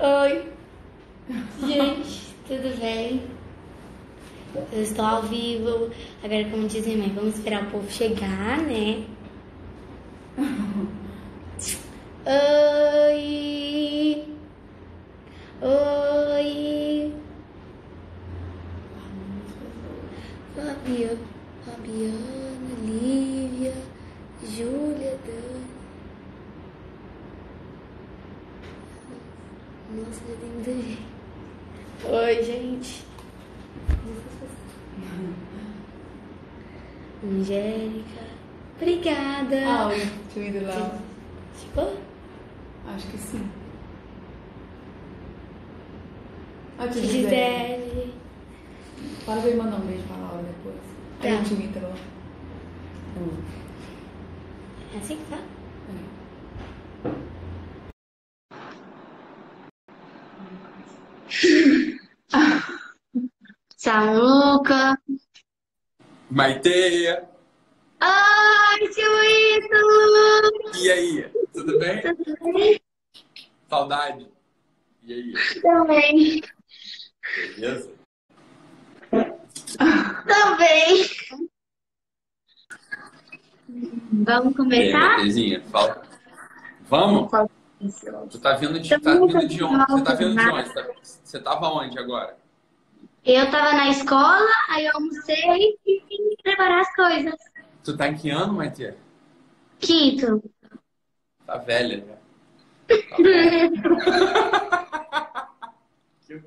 Oi, gente, tudo bem? Eu estou ao vivo. Agora, como diz minha mãe, vamos esperar o povo chegar, né? Oi! Oi! Fabia, Fabiana, Lívia, Júlia, Dani. Nossa, já tem muita gente. Oi, gente. Angélica. Obrigada. Ah, oi, Twitter lá. Chegou? Acho que sim. Ah, Gisele. Fala pra mandar um beijo pra Laura depois. Aí Tá. o Twitter lá. Hum. É assim que tá? Samuca. Maiteia, Ai, tio Ítalo! e aí? Tudo bem? Tudo bem? Saudade. E aí? Também. Beleza? Também. Vamos começar? Matezinha, fala. Vamos? Tu tá vindo de, tá vindo de onde? Você tá vindo de onde? Tá- Você tava onde agora? Eu tava na escola, aí eu almocei e vim preparar as coisas. Tu tá em que ano, Maite? Quinto. Tá velha, né? Tá que.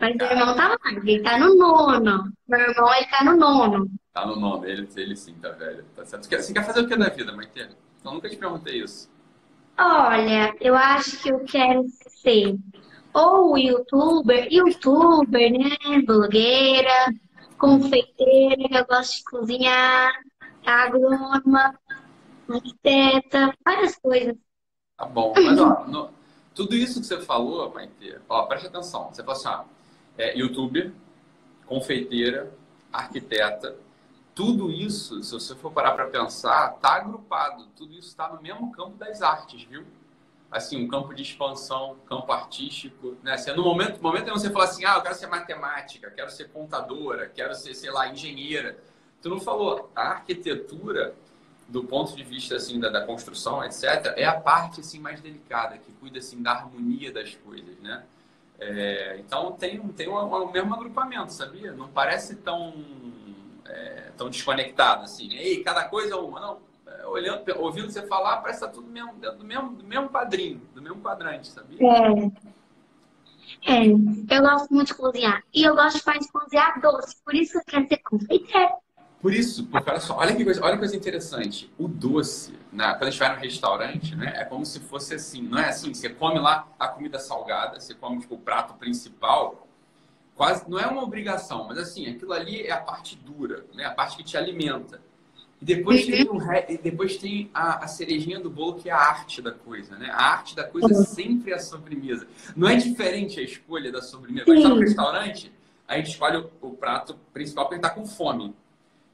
Mas meu irmão tá mais, ele tá no nono. Meu irmão, ele tá no nono. Tá no nome, ele, ele sim tá velho. Tá certo. Você quer, fazer o que da vida, Maite? Eu nunca te perguntei isso. Olha, eu acho que eu quero ser ou youtuber, youtuber, né? Blogueira, confeiteira, eu gosto de cozinhar, agrônoma, arquiteta, várias coisas. Tá bom. Mas, ó, no- tudo isso que você falou, Maite, ó, preste atenção. Você falou assim, ó, é, youtuber, confeiteira, arquiteta, tudo isso, se você for parar para pensar, tá agrupado. Tudo isso está no mesmo campo das artes, viu? Assim, um campo de expansão, campo artístico, né? Assim, no momento, momento em que você fala assim, ah, eu quero ser matemática, quero ser contadora, quero ser, sei lá, engenheira. Tu não falou, a arquitetura do ponto de vista assim da, da construção, etc, é a parte assim mais delicada que cuida assim da harmonia das coisas, né? É, então tem tem um, um mesmo agrupamento, sabia? Não parece tão é, tão desconectado assim. Ei, cada coisa é uma, não. É, olhando, ouvindo você falar, parece que tá tudo mesmo, dentro do mesmo do mesmo quadrinho, do mesmo quadrante, sabia? É. É, eu gosto muito de cozinhar. E eu gosto mais de cozinhar doce, por isso eu quero ser confeiteira. Por isso, porque olha só, olha que coisa, olha que coisa interessante. O doce, né, quando a gente vai no restaurante, né, é como se fosse assim, não é assim, você come lá a comida salgada, você come tipo, o prato principal, quase não é uma obrigação, mas assim, aquilo ali é a parte dura, né, a parte que te alimenta. E depois tem, o re- e depois tem a, a cerejinha do bolo, que é a arte da coisa, né? A arte da coisa é sempre a sobremesa. Não é diferente a escolha da sobremesa. Quando a gente tá no restaurante, a gente escolhe o, o prato principal porque a gente tá com fome.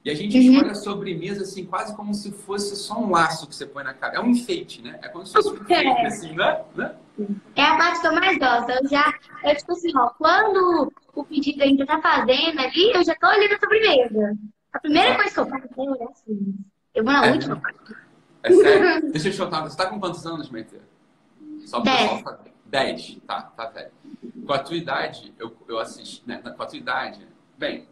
E a gente Uhum. escolhe a sobremesa assim, quase como se fosse só um laço que você põe na cara. É um enfeite, né? É como se fosse um enfeite, É. assim, né? né? É a parte que eu mais gosto. Eu já, eu tipo assim, ó, quando o pedido ainda tá fazendo ali, eu já tô olhando a sobremesa. A primeira coisa que eu faço é olhar a sobremesa. Eu vou na É. última parte. É sério. Deixa eu te contar. Você tá com quantos anos, Maite? Só pro Dez. pessoal saber. Dez. Tá, tá velho. Com a tua idade, eu, eu assisti, né? Com a tua idade, bem,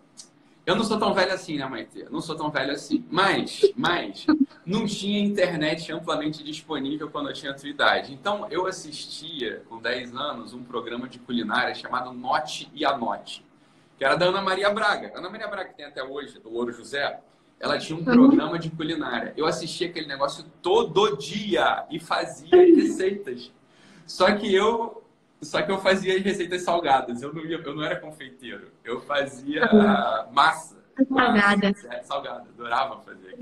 eu não sou tão velho assim, né, Maite? Não sou tão velho assim. Mas, mas, não tinha internet amplamente disponível quando eu tinha a tua idade. Então, eu assistia, com 10 anos, um programa de culinária chamado Note e Anote, que era da Ana Maria Braga. Ana Maria Braga, que tem até hoje, do Louro José, ela tinha um programa de culinária. Eu assistia aquele negócio todo dia e fazia as receitas. Só que eu só que eu fazia as receitas salgadas. Eu não, ia, eu não era confeiteiro. Eu fazia massa. Salgada. Massa, é, salgada. Adorava fazer.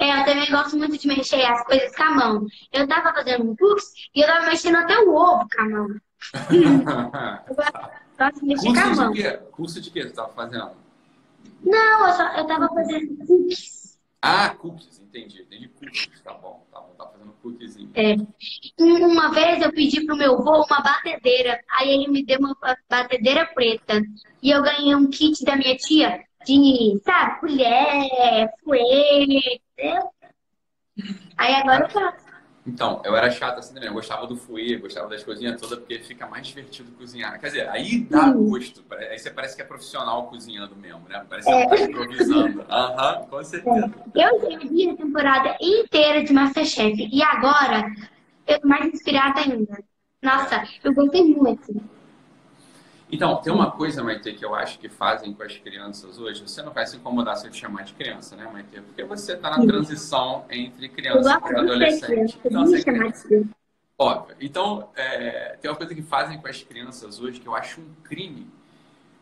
É, eu também gosto muito de mexer as coisas com a mão. Eu tava fazendo um curso e eu tava mexendo até o ovo com a mão. Com a Curso mão. de quê? Curso de quê você estava fazendo? Não, eu, só, eu tava fazendo cookies. Ah, cookies, entendi. Entendi cookies, tá bom, tá bom, tá fazendo cookiezinho. É. Uma vez eu pedi pro meu avô uma batedeira, aí ele me deu uma batedeira preta. E eu ganhei um kit da minha tia de, sabe, colher, fouet, entendeu? Aí agora eu faço. Então, eu era chato assim também. Eu gostava do fouet, gostava das coisinhas todas, porque fica mais divertido cozinhar. Quer dizer, aí dá gosto. Aí você parece que é profissional cozinhando mesmo, né? Parece que É. tá improvisando. Aham, com certeza. Eu vi a temporada inteira de Masterchef e agora eu tô mais inspirada ainda. Nossa, eu gostei muito. Então, tem uma coisa, Maite, que eu acho que fazem com as crianças hoje. Você não vai se incomodar se eu te chamar de criança, né, Maite? Porque você tá na transição entre criança e adolescente. Então, você é criança. Óbvio. Então, é, tem uma coisa que fazem com as crianças hoje que eu acho um crime.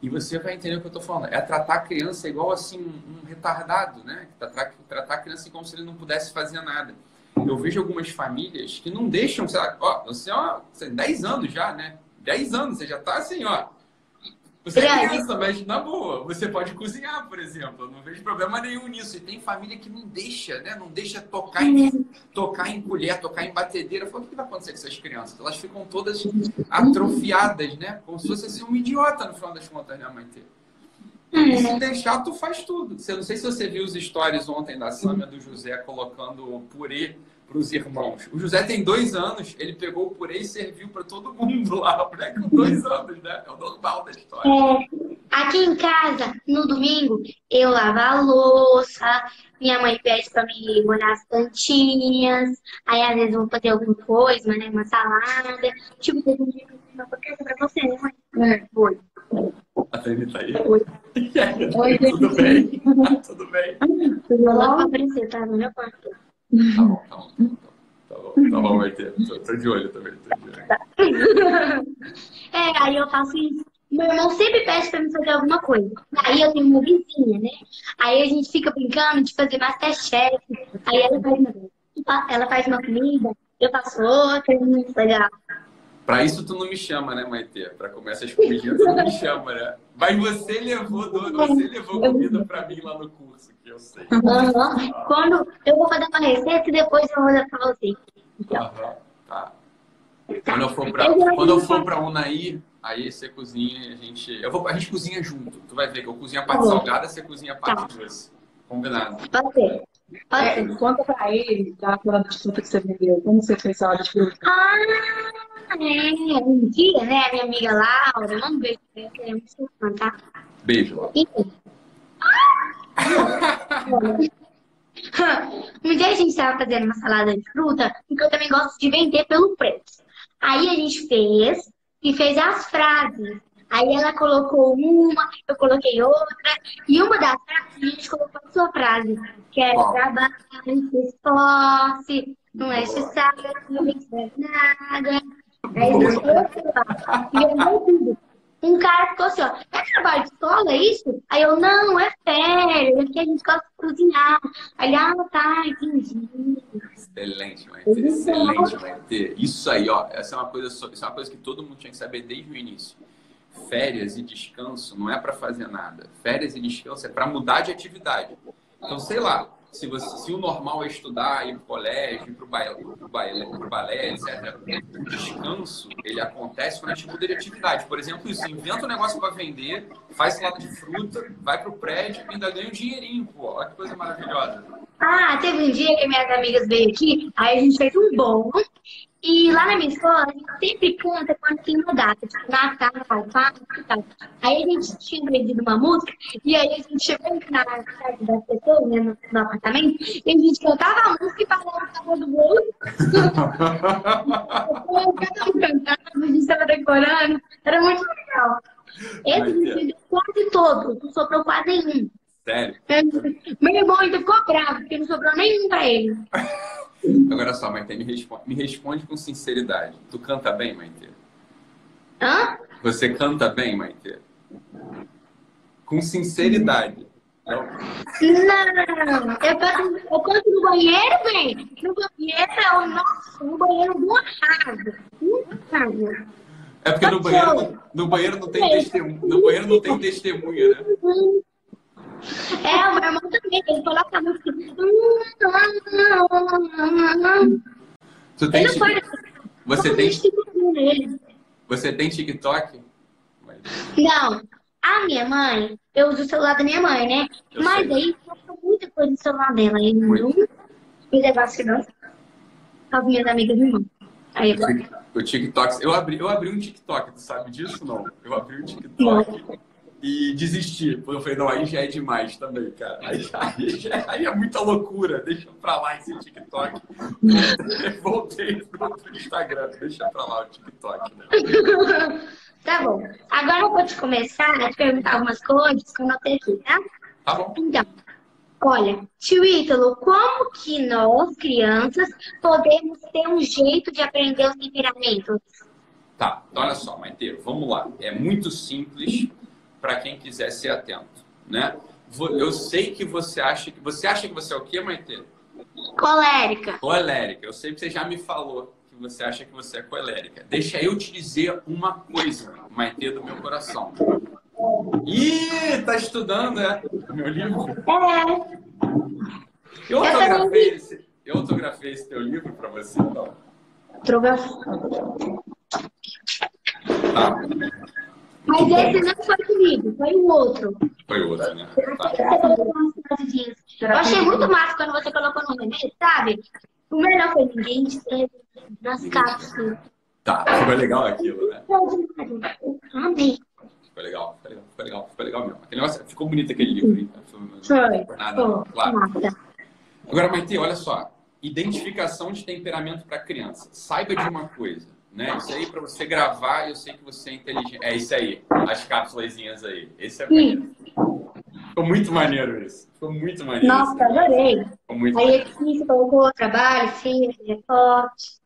E você vai entender o que eu estou falando. É tratar a criança igual assim um, retardado, né? Tratar, tratar a criança como se ele não pudesse fazer nada. Eu vejo algumas famílias que não deixam, sei lá, ó, você, ó, você tem 10 anos já, né? 10 anos, você já tá assim, ó. Você é criança, mas na boa, você pode cozinhar, por exemplo. Eu não vejo problema nenhum nisso. E tem família que não deixa, né? Não deixa tocar em tocar em colher, tocar em batedeira. Eu falo, o que vai acontecer com essas crianças? Elas ficam todas atrofiadas, né? Como se fosse assim, um idiota no final das contas, né, mãe? E se deixar, tu faz tudo. Você, não sei se você viu os stories ontem da Sâmia do José colocando purê para os irmãos. O José tem dois anos, ele pegou o purê e serviu para todo mundo lá. O moleque com dois anos, né? É o normal da história. É, aqui em casa, no domingo, eu lavo a louça, minha mãe pede pra mim molhar as plantinhas, aí às vezes eu vou fazer alguma coisa, né, uma salada. Tipo, teve um dia que eu fiz uma pra você, né, mãe? É. Foi. A Tânia tá aí. Oi. Oi, Tudo bem? Tudo bem? Eu vou lá pra aparecer, tá? No meu quarto. Tá bom, tá bom. Tá bom, tá bom, vai ter. Tô, tô de olho também, tô de olho. É, aí eu faço isso. Meu irmão sempre pede pra mim fazer alguma coisa. Aí eu tenho uma vizinha, né? Aí a gente fica brincando de fazer Masterchef. Aí ela faz uma, ela faz uma comida, eu faço outra, é muito legal. Pra isso tu não me chama, né, Maite? Pra comer essas comidinhas tu não me chama, né? Mas você levou, você levou comida pra mim lá no curso, eu sei. Aham. Quando eu vou fazer uma receita e depois eu vou dar pra você. Então, Aham, tá. Quando eu for pra, quando eu for pra Unai, aí você cozinha e a gente. Eu vou, a gente cozinha junto. Tu vai ver que eu cozinho a parte Tá bom. salgada, você cozinha a parte doce. Combinado. pode ser. Pode É, ser. conta pra ele da salada de fruta que você vendeu. Como você fez salada de fruta? Ah, é. Um dia, né, a minha amiga Laura, vamos ver se ela é muito fã, tá? Beijo, Laura. Enfim. Um dia a gente estava fazendo uma salada de fruta, porque eu também gosto de vender pelo preço. Aí a gente fez e fez as frases. Aí ela colocou uma, eu coloquei outra, e uma das frases a gente colocou a sua frase, que Qual? trabalho, se esforce, não é saco, não escreve nada. Aí a gente colocou lá, e eu tudo. Um cara ficou assim, ó, é trabalho de escola é isso? Aí eu, não, é férias, é que a gente gosta de cozinhar. Aí, ele, ah, tá, entendi. Excelente, Maite. Excelente, Maite. Isso aí, ó. Essa é uma coisa, isso é uma coisa que todo mundo tinha que saber desde o início. Férias e descanso não é para fazer nada. Férias e descanso é para mudar de atividade. Então, sei lá, se, você, se o normal é estudar, ir pro colégio, ir pro balé, pro balé, pro balé, etc. O descanso, ele acontece quando a gente muda de atividade. Por exemplo, isso, inventa um negócio para vender, faz salada de fruta, vai pro prédio e ainda ganha um dinheirinho, pô. Olha que coisa maravilhosa. Ah, teve um dia que minhas amigas veio aqui, aí a gente fez um bolo. E lá na minha escola, a gente sempre canta quando tem uma data, tipo Natal, Páscoa e tal. Aí a gente tinha aprendido uma música, e aí a gente chegou na casa das pessoas, né, no, no apartamento, e a gente cantava a música e falava o sabor do bolo. Cada um cantava, a gente estava decorando, era muito legal. Esse vestido quase todo, não sobrou quase nenhum. Sério. Meu irmão ainda ficou bravo, porque não sobrou nenhum pra ele. Agora só, Maite, me responde, me responde com sinceridade. Tu canta bem, Maite? Hã? Você canta bem, Maite? Com sinceridade. Não. Não, eu canto, eu canto no banheiro, bem. No banheiro é o nosso, no banheiro do casa. Uma casa. É porque no banheiro, no banheiro não tem testemunha. No banheiro não tem testemunha, né? É, o meu irmão também, ele coloca a música. Tu tem Ele não pode. Você tem, você tem TikTok? Não, a minha mãe, eu uso o celular da minha mãe, né? Eu Mas sei. aí coloca muita coisa no celular dela. Aí não me levasse não. Com as minhas amigas irmãs. Aí eu O TikTok. Eu abri, eu abri um TikTok, tu sabe disso não? Eu abri um TikTok e desisti. Porque eu falei, não, aí já é demais também, cara. Aí, aí, aí é muita loucura. Deixa pra lá esse TikTok. Voltei pro outro Instagram. Deixa pra lá o TikTok, né? Tá bom. Agora eu vou te começar a te perguntar algumas coisas que eu notei aqui, tá? Tá bom. Então, olha, tio Ítalo, como que nós, crianças, podemos ter um jeito de aprender os temperamentos? Tá, então olha só, Maiteiro, vamos lá. É muito simples para quem quiser ser atento, né? Eu sei que você acha que você acha que você é o quê, Maiteiro? Colérica. Colérica. Eu sei que você já me falou que você acha que você é colérica. Deixa eu te dizer uma coisa, Maite do meu coração. Ih, tá estudando, né? Meu livro. É. Eu autografei esse, eu autografei esse teu livro para você, então. Droga. Tá, Mas esse não foi comigo, foi o outro. foi outro, né? Tá. Eu achei muito massa quando você colocou no remédio, sabe? O melhor foi ninguém escreve nas cápsulas. Tá, ficou legal aquilo, né? Amei. Ficou legal, ficou legal, ficou legal, ficou legal mesmo. Aquele negócio, ficou bonito aquele livro. hein? Foi. Nada, não, Foi. claro. Massa. Agora, Maite, olha só. Identificação de temperamento para criança. Saiba de uma coisa, né? Isso aí para você gravar, eu sei que você é inteligente. É isso aí, as cápsulazinhas aí. Esse é maneiro. Ficou muito maneiro isso. Ficou muito maneiro. Nossa, adorei. Ficou muito Aí maneiro. aqui você colocou trabalho, sim, reporte.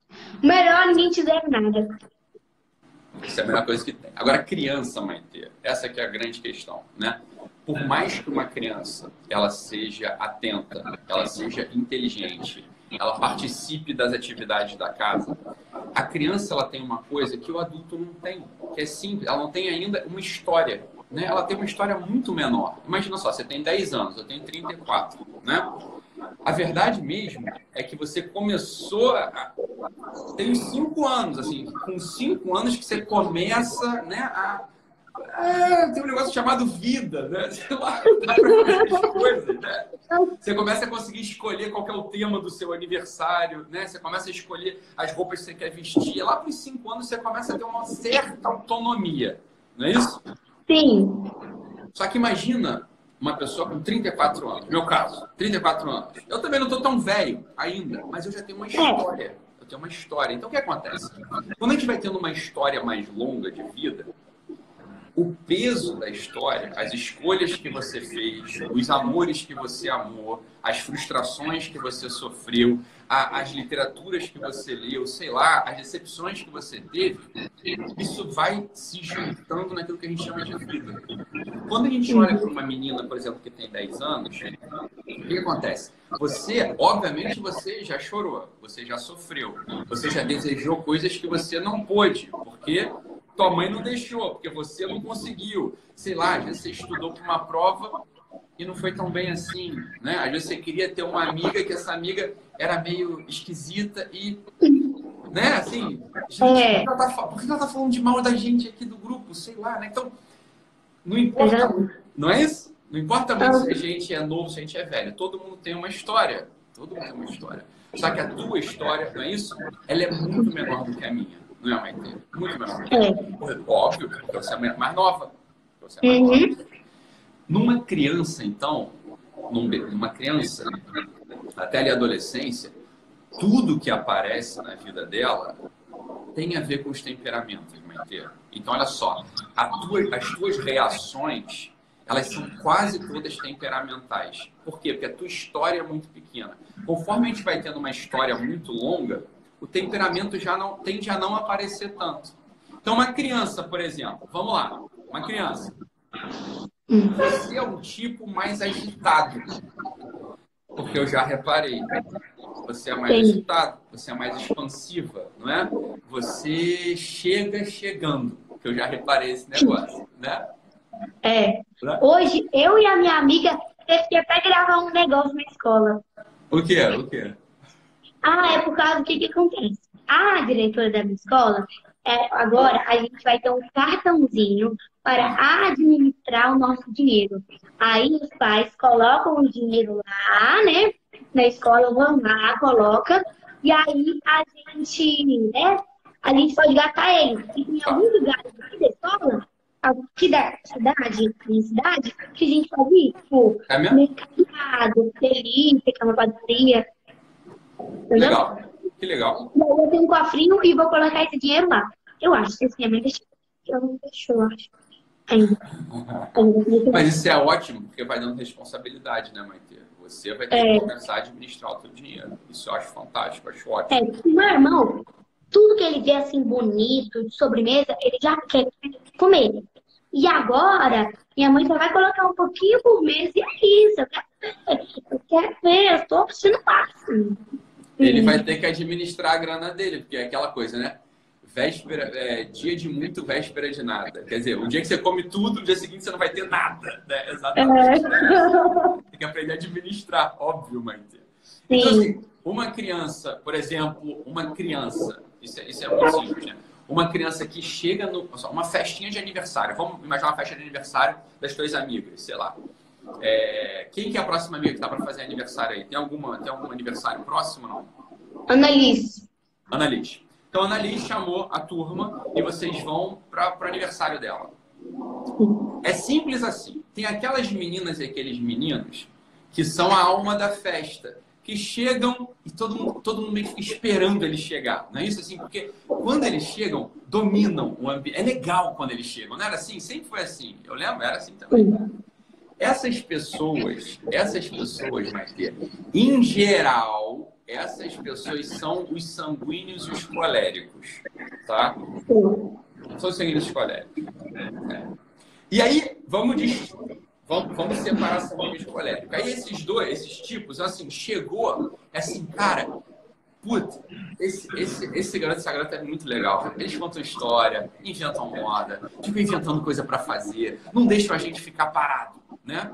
O melhor ninguém te deve nada. Isso é a melhor coisa que tem. Agora, criança, Maite, essa que é a grande questão, né? Por mais que uma criança ela seja atenta, ela seja inteligente, ela participe das atividades da casa, a criança ela tem uma coisa que o adulto não tem, que é simples, ela não tem ainda uma história, né? Ela tem uma história muito menor. Imagina só, você tem 10 anos, eu tenho 34, né? A verdade mesmo é que você começou a, tem cinco anos, assim, com cinco anos que você começa, né, a... Ah, tem um negócio chamado vida, né? Sei lá, dá pra coisas, né? Você começa a conseguir escolher qual é o tema do seu aniversário, né? Você começa a escolher as roupas que você quer vestir. Lá para os cinco anos você começa a ter uma certa autonomia, não é isso? Sim. Só que imagina uma pessoa com 34 anos, meu caso, 34 anos. Eu também não estou tão velho ainda, mas eu já tenho uma história. Eu tenho uma história. Então o que acontece? Quando a gente vai tendo uma história mais longa de vida, o peso da história, as escolhas que você fez, os amores que você amou, as frustrações que você sofreu, a- as literaturas que você leu, sei lá, as decepções que você teve, isso vai se juntando naquilo que a gente chama de vida. Quando a gente olha para uma menina, por exemplo, que tem 10 anos, o que, acontece? Você, obviamente, você já chorou, você já sofreu, você já desejou coisas que você não pôde, porque tua mãe não deixou, porque você não conseguiu. Sei lá, às vezes você estudou para uma prova e não foi tão bem assim, né? Às vezes você queria ter uma amiga que essa amiga era meio esquisita e, né? Assim, gente, É. por, que ela tá, por que ela tá falando de mal da gente aqui do grupo? Sei lá, né? Então, não importa, Exato. não é isso? Não importa muito se a gente é novo, se a gente é velho. Todo mundo tem uma história. Todo mundo tem uma história. Só que a tua história, não é isso? Ela é muito menor do que a minha. Não é, Maite? Muito menor. É. Óbvio, porque você é mais nova. Você é mais Uhum. nova. Numa criança, então, numa criança, até ali a adolescência, tudo que aparece na vida dela tem a ver com os temperamentos, Maite. Então, olha só, tua- as tuas reações, elas são quase todas temperamentais. Por quê? Porque a tua história é muito pequena. Conforme a gente vai tendo uma história muito longa, o temperamento já não tende a não aparecer tanto. Então, uma criança, por exemplo, vamos lá, uma criança. Você é um tipo mais agitado. Porque eu já reparei. Você é mais Sim. agitado, você é mais expansiva, não é? Você chega chegando. Que eu já reparei esse negócio, né? É. Né? Hoje, eu e a minha amiga teve que até gravar um negócio na escola. O que é? O que é? Ah, é por causa do que, que acontece. A diretora da minha escola, é, agora a gente vai ter um cartãozinho para administrar o nosso dinheiro. Aí os pais colocam o dinheiro lá, né? Na escola vão lá, coloca, e aí a gente, né? A gente pode gastar ele. E tem alguns lugares da escola, aqui da cidade, minha cidade, que a gente pode ir, tipo, É mercado, delícia, que é uma padaria. Legal. Que legal. Eu tenho um cofrinho e vou colocar esse dinheiro lá. Eu acho que minha mãe deixou. Ela não deixou, eu acho. Ainda. Mas isso é ótimo, porque vai dando responsabilidade, né, Maite? Você vai ter É. que começar a administrar o seu dinheiro. Isso eu acho fantástico, acho ótimo. É, meu irmão, tudo que ele vê assim bonito, de sobremesa, ele já quer comer. E agora, minha mãe só vai colocar um pouquinho por mês e é isso. Eu quero ver, eu quero ver, eu tô assistindo máximo. Ele vai ter que administrar a grana dele, porque é aquela coisa, né? Véspera, é, dia de muito, véspera de nada. Quer dizer, o dia que você come tudo, o dia seguinte você não vai ter nada. Né? Exatamente. Tem que aprender a administrar, óbvio, Maite. Então, Sim. assim, uma criança, por exemplo, uma criança, isso é, isso é muito simples, né? Uma criança que chega no. Uma festinha de aniversário. Vamos imaginar uma festa de aniversário das tuas amigas, sei lá. É, quem que é a próxima amiga que tá para fazer aniversário aí? Tem, alguma, tem algum aniversário próximo não? Annalise. Annalise. Então, a Annalise chamou a turma e vocês vão para o aniversário dela. É simples assim. Tem aquelas meninas e aqueles meninos que são a alma da festa, que chegam e todo mundo, todo mundo meio que fica esperando eles chegar. Não é isso assim? Porque quando eles chegam, dominam o ambiente. É legal quando eles chegam. Não era assim? Sempre foi assim. Eu lembro, era assim também. Essas pessoas, essas pessoas, Maite, em geral, essas pessoas são os sanguíneos e os coléricos, tá? São os sanguíneos e os coléricos. É. E aí, vamos, dis- vamos, vamos separar sanguíneos e coléricos. Aí esses dois, esses tipos, assim, chegou, assim, cara, Puta, esse, esse, esse garoto, garota é muito legal. Eles contam história, inventam moda, ficam inventando coisa pra fazer, não deixam a gente ficar parado, né?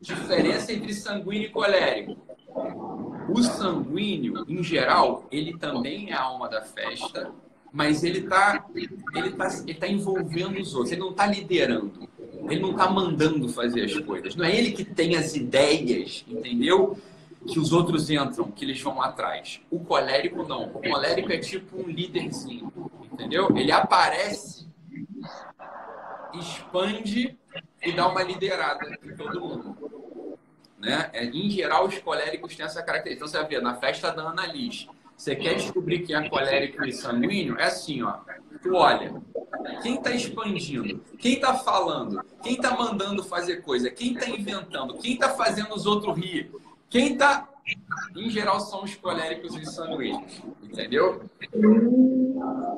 Diferença entre sanguíneo e colérico. O sanguíneo, em geral, ele também é a alma da festa, mas ele tá, ele tá, ele tá envolvendo os outros, ele não tá liderando, ele não tá mandando fazer as coisas. Não é ele que tem as ideias, entendeu? que os outros entram, que eles vão atrás. O colérico não. O colérico é tipo um líderzinho, entendeu? Ele aparece, expande e dá uma liderada em todo mundo. Né? É, em geral, os coléricos têm essa característica. Então, você ver, na festa da Ana Liz, você quer descobrir quem é colérico e sanguíneo? É assim, ó. Tu olha, quem está expandindo? Quem está falando? Quem está mandando fazer coisa? Quem está inventando? Quem está fazendo os outros rir? Quem está... Em geral, são os coléricos e os sanguíneos. Entendeu?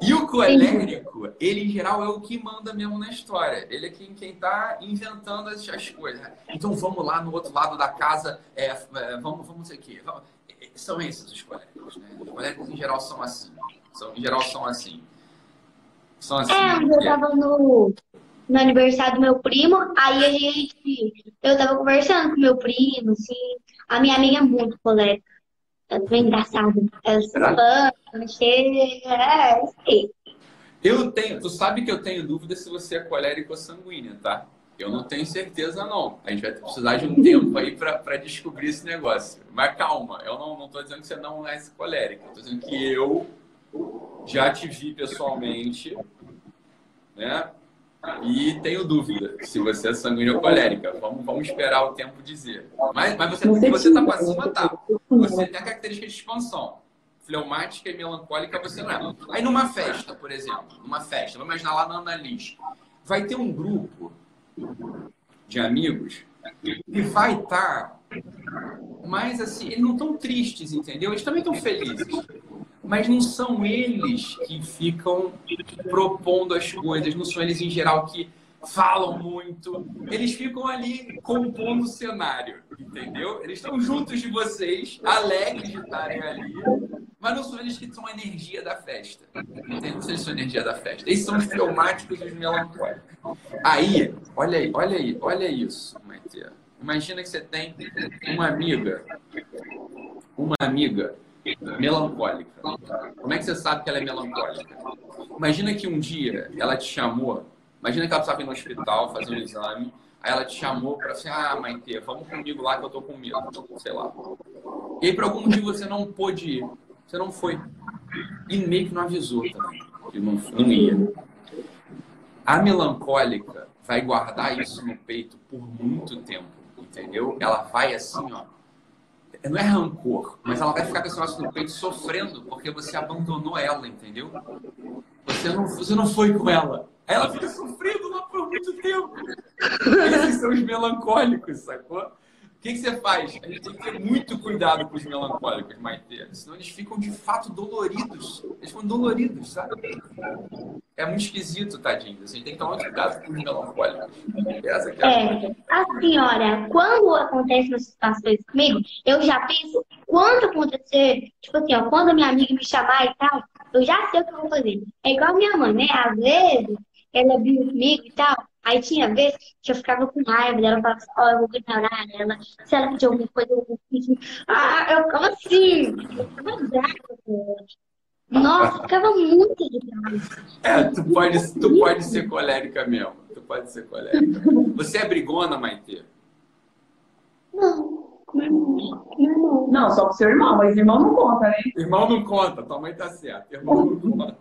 E o colérico, ele em geral é o que manda mesmo na história. Ele é quem, quem tá inventando as, as coisas. Então vamos lá no outro lado da casa, é, é, vamos, vamos aqui. Vamos, é, são esses os coléricos, né? Os coléricos em geral são assim. São, em geral são assim. São assim. É, eu tava no, no aniversário do meu primo, aí a gente. Eu tava conversando com meu primo, assim. A minha amiga é muito colérica. É bem engraçada. Ela se fã, chega. É, isso aí. Eu tenho, tu sabe que eu tenho dúvida se você é colérico ou sanguínea, tá? Eu não tenho certeza, não. A gente vai precisar de um tempo aí para descobrir esse negócio. Mas calma, eu não, não tô dizendo que você não é esse colérico. Eu tô dizendo que eu já te vi pessoalmente, né? E tenho dúvida se você é sanguínea ou colérica. Vamos, vamos esperar o tempo dizer. Mas, mas você, se você tá sei pra se- cima, tá. Você tem a característica de expansão. Fleumática e melancólica você não é. Aí numa festa, por exemplo, numa festa, vamos imaginar lá na Ana Liz, vai ter um grupo de amigos que vai estar mais assim, eles não estão tristes, entendeu? Eles também estão felizes. Mas não são eles que ficam propondo as coisas, não são eles em geral que falam muito. Eles ficam ali compondo o cenário, entendeu? Eles estão juntos de vocês, alegres de estarem ali, Mas não são eles que são a energia da festa. Entende? Não sei se são a energia da festa. Esses são os fleumáticos e os melancólicos. Aí, olha aí, olha aí, olha isso. Imagina que você tem uma amiga, uma amiga melancólica. Como é que você sabe que ela é melancólica? Imagina que um dia ela te chamou, imagina que ela precisava ir no hospital fazer um exame, aí ela te chamou para assim, ah, Maite, vamos comigo lá que eu tô com medo, sei lá. E aí, por algum motivo, você não pôde ir. Você não foi. E meio que não avisou também, que não, não ia. A melancólica vai guardar isso no peito por muito tempo, entendeu? Ela vai assim, ó. Não é rancor, mas ela vai ficar com esse negócio no peito sofrendo porque você abandonou ela, entendeu? Você não, você não foi com ela. Aí ela fica sofrendo lá por muito tempo. Esses são os melancólicos, sacou? O que, que você faz? A gente tem que ter muito cuidado com os melancólicos, Maite. Senão eles ficam de fato doloridos. Eles ficam doloridos, sabe? É muito esquisito, tadinho. Assim, tem que tomar muito cuidado com os melancólicos. Essa é, É, a senhora, quando acontecem essas situações comigo, eu já penso quando acontecer, tipo assim, ó, quando a minha amiga me chamar e tal, eu já sei o que eu vou fazer. É igual a minha mãe, né? Às vezes, ela viu comigo e tal, aí tinha vezes que eu ficava com raiva dela, falava assim, ó, eu vou ignorar ela, se ela pedir alguma coisa, eu vou pedir. Ah, eu ficava assim, eu ficava brava com ela. Nossa, ficava muito de. É, tu pode, tu pode ser colérica mesmo. Tu pode ser colérica. Você é brigona, Maite? Não, não, não. Não, só pro seu irmão, mas irmão não conta, né? Irmão não conta, tua mãe tá certa. Irmão não conta.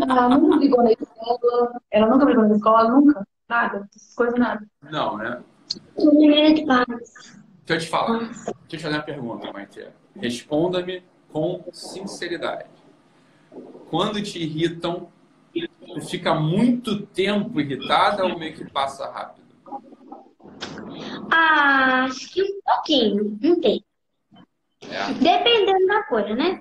Ela nunca brigou na escola. Ela nunca brigou na escola, nunca. Nada, essas coisas nada. Não, né? Deixa eu te falar. Deixa eu te fazer uma pergunta, Maite. Responda-me com sinceridade. Quando te irritam, tu fica muito tempo irritada ou meio que passa rápido? Ah, acho que um pouquinho, não tem. É, Dependendo da coisa, né?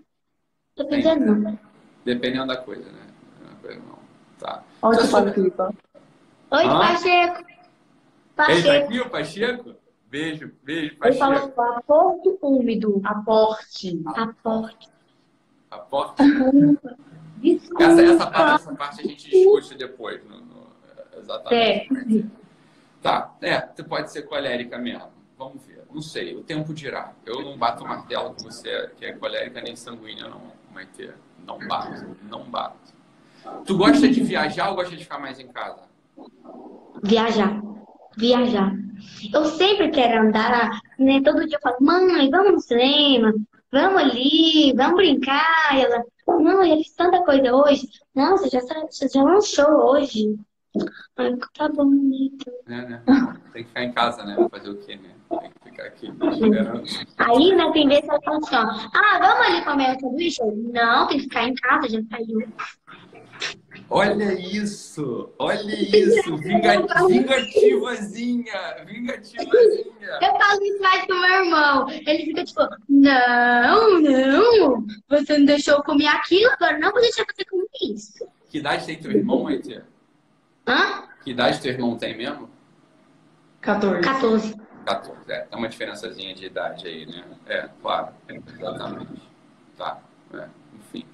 Dependendo. dependendo da coisa, né? Não é coisa não. Tá. Olha o sou- Patripa. Oi, Hã? Pacheco. Ele tá Pacheco. aqui, o Pacheco? Beijo, beijo, Ele falou Pacheco. aporte úmido. Aporte. Aporte. A porta. Desculpa. Essa, essa, parte, essa parte a gente discute depois. No, no- É. exatamente. Tá, é, tu pode ser colérica mesmo. Vamos ver. Não sei, o tempo dirá. Eu não bato o martelo que você é, que é colérica nem sanguínea, não, Maite. Não bato, não bato. Tu gosta de viajar ou gosta de ficar mais em casa? Viajar. Viajar. Eu sempre quero andar, né? Todo dia eu falo, mãe, vamos no cinema, vamos ali, vamos brincar. E ela, não, eu fiz tanta coisa hoje. Não, você já, você já lanchou hoje. Ai, tá bom, né? então. Né? Tem que ficar em casa, né? Fazer o quê, né? Tem que ficar aqui esperando. Aí, né, tem vezes ela fala assim, ó, ah, vamos ali comer um sanduíche? Não, tem que ficar em casa, já saiu. Olha isso! Olha isso! Vinga- Vingativazinha! Vingativazinha! Eu falo isso mais com meu irmão. Ele fica tipo, não, não, você não deixou eu comer aquilo, agora não vou deixar você comer isso. Que idade tem teu irmão, Maite? Hã? Que idade teu irmão tem mesmo? 14. 14. 14. É, tem uma diferençazinha de idade aí, né? É, claro. Exatamente. Tá. É, enfim.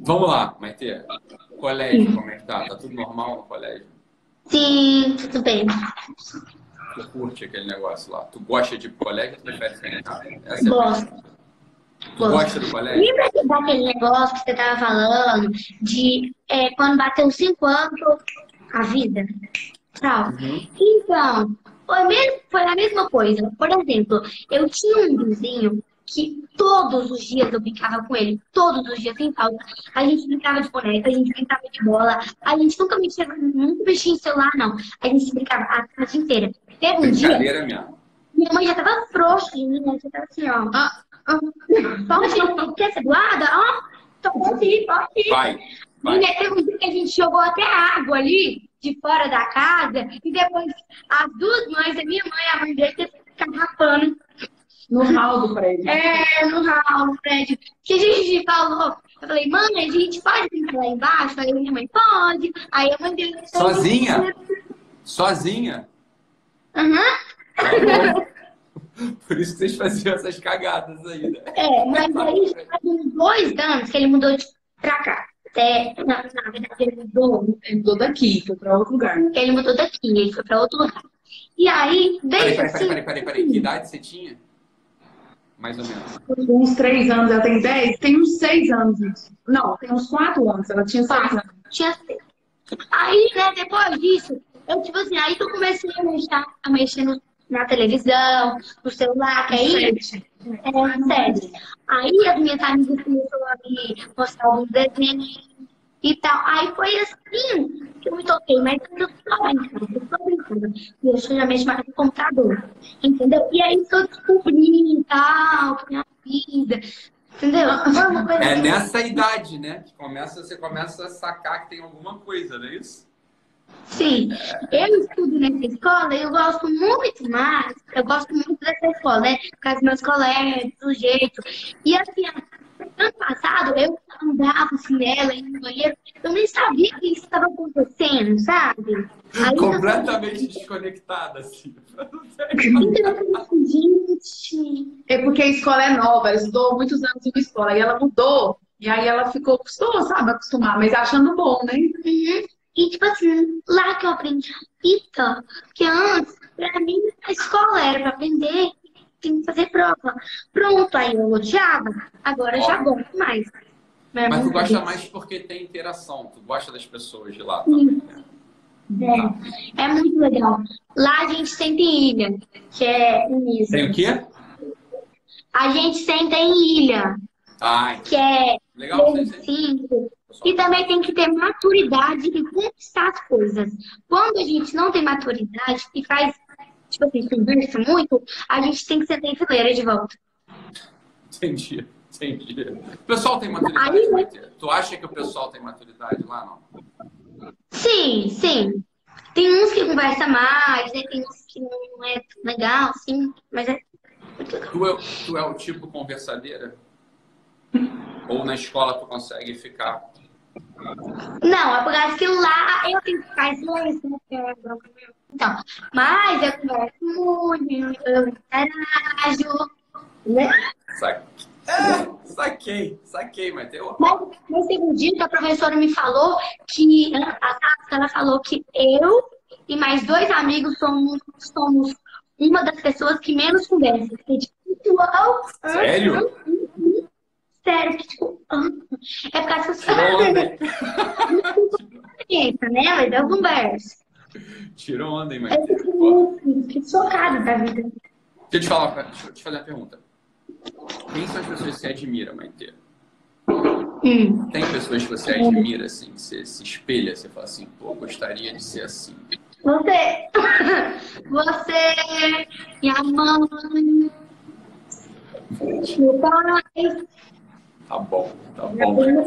Vamos lá, Maite. Colégio, como é que tá? Tá tudo normal no colégio? Sim, tudo bem. Tu curte aquele negócio lá? Tu gosta de colégio ou tu prefere ficar em casa? Essa é Gosto. pergunta. Tu gosta do colégio? Lembra daquele negócio que você tava falando de é, quando bateu 5 anos, a vida? Tal. Uhum. Então, foi, mesmo, foi a mesma coisa. Por exemplo, eu tinha um vizinho que todos os dias eu brincava com ele, todos os dias, sem falta. A gente brincava de boneca, a gente brincava de bola, a gente nunca mexia, nunca mexia em celular, não. A gente brincava a tarde inteira. Teve um dia, mesmo. minha mãe já tava frouxa de mim, né? Já tava assim, ó. Ah, ah, pode, quer ser doada? Ah, então pode ir, pode ir. Vai. Vai. Menina, teve um dia que a gente jogou até água ali, de fora da casa, e depois as duas mães, a minha mãe e a mãe dele, teve que ficar rapando No hall do prédio. é, no hall, no prédio. Que a gente falou, eu falei, mãe, a gente pode brincar lá embaixo? Aí minha mãe, pode. Aí a mãe dele... Sozinha? Sozinha? Aham. Bom. Por isso que vocês faziam essas cagadas aí, né? É, mas aí já faz uns dois anos que ele mudou de pra cá. Até, na, na verdade, ele mudou. Ele mudou daqui, foi pra outro lugar. Ele mudou daqui, ele foi pra outro lugar. E aí, Peraí, desde peraí, assim, peraí, peraí, peraí, peraí. Que idade você tinha? Mais ou menos. Uns três anos, ela tem dez? Tem uns seis anos isso. Não, tem uns quatro anos, ela tinha seis anos. tinha seis. Aí, né, depois disso, eu, tipo assim, aí que eu comecei a mexer, a mexer no- na televisão, no celular, que aí, Sete. é, sério. Aí as minhas amigas começaram a me mostrar alguns desenhos e tal. Aí foi assim que eu me toquei, mas eu tô brincando, eu tô brincando. E eu mexo mais no computador, entendeu? E aí eu descobri e tal, que minha vida, entendeu? É assim. nessa idade, né? Que começa, você começa a sacar que tem alguma coisa, não é isso? Sim, eu estudo nessa escola e eu gosto muito mais, eu gosto muito dessa escola, né? Com os meus colegas, do jeito. E assim, ano passado eu andava assim nela, ia no banheiro, eu nem sabia que isso estava acontecendo, sabe? Aí eu Completamente desconectada, assim. então, eu falei, gente, É porque a escola é nova, ela estudou muitos anos em uma escola, e ela mudou, e aí ela ficou, custou, sabe, acostumar, mas achando bom, né? Uhum. E tipo assim, lá que eu aprendi a fita, porque antes, pra mim, a escola era pra aprender, tem que fazer prova. Pronto, aí eu odiava, agora já gosto mais. Mas tu muito gosta disso. mais porque tem interação, tu gosta das pessoas de lá Sim. também, né? É, é muito legal. Lá a gente senta em ilha, que é isso. Tem o quê? A gente senta em ilha, Ai, que é legal aí. simples. E também tem que ter maturidade e conquistar as coisas. Quando a gente não tem maturidade e faz, tipo assim, conversa muito, a gente tem que sentar em fileira de volta. Entendi, entendi. O pessoal tem maturidade, Aí, né? Tu acha que o pessoal tem maturidade lá, não? Sim, sim. Tem uns que conversam mais, né? tem uns que não é legal, sim, mas é. Tu é, tu é o tipo conversadeira? Ou na escola tu consegue ficar... Não, é por causa que lá eu tenho que ficar em silêncio, né? que é bronca mesmo. Então, mas eu converso muito, eu interajo, né? Sa- É, saquei, saquei, mas tem Mas, mas teve um dia que a professora me falou que, passado, que ela falou que eu e mais dois amigos somos, somos uma das pessoas que menos conversa. Tipo, uau, Sério? Sério, que tipo, é por causa que eu experiência, né? Mas eu converso. Tirou onda, hein, Eu Maite? Pô, muito, fico chocada da vida. Deixa eu te falar, deixa eu te fazer uma pergunta. Quem são as pessoas que você admira, Maite? Hum. Tem pessoas que você admira, assim, que você se espelha, você fala assim, pô, gostaria de ser assim. Você, você, minha mãe, meu pai, Tá bom, tá bom. prima,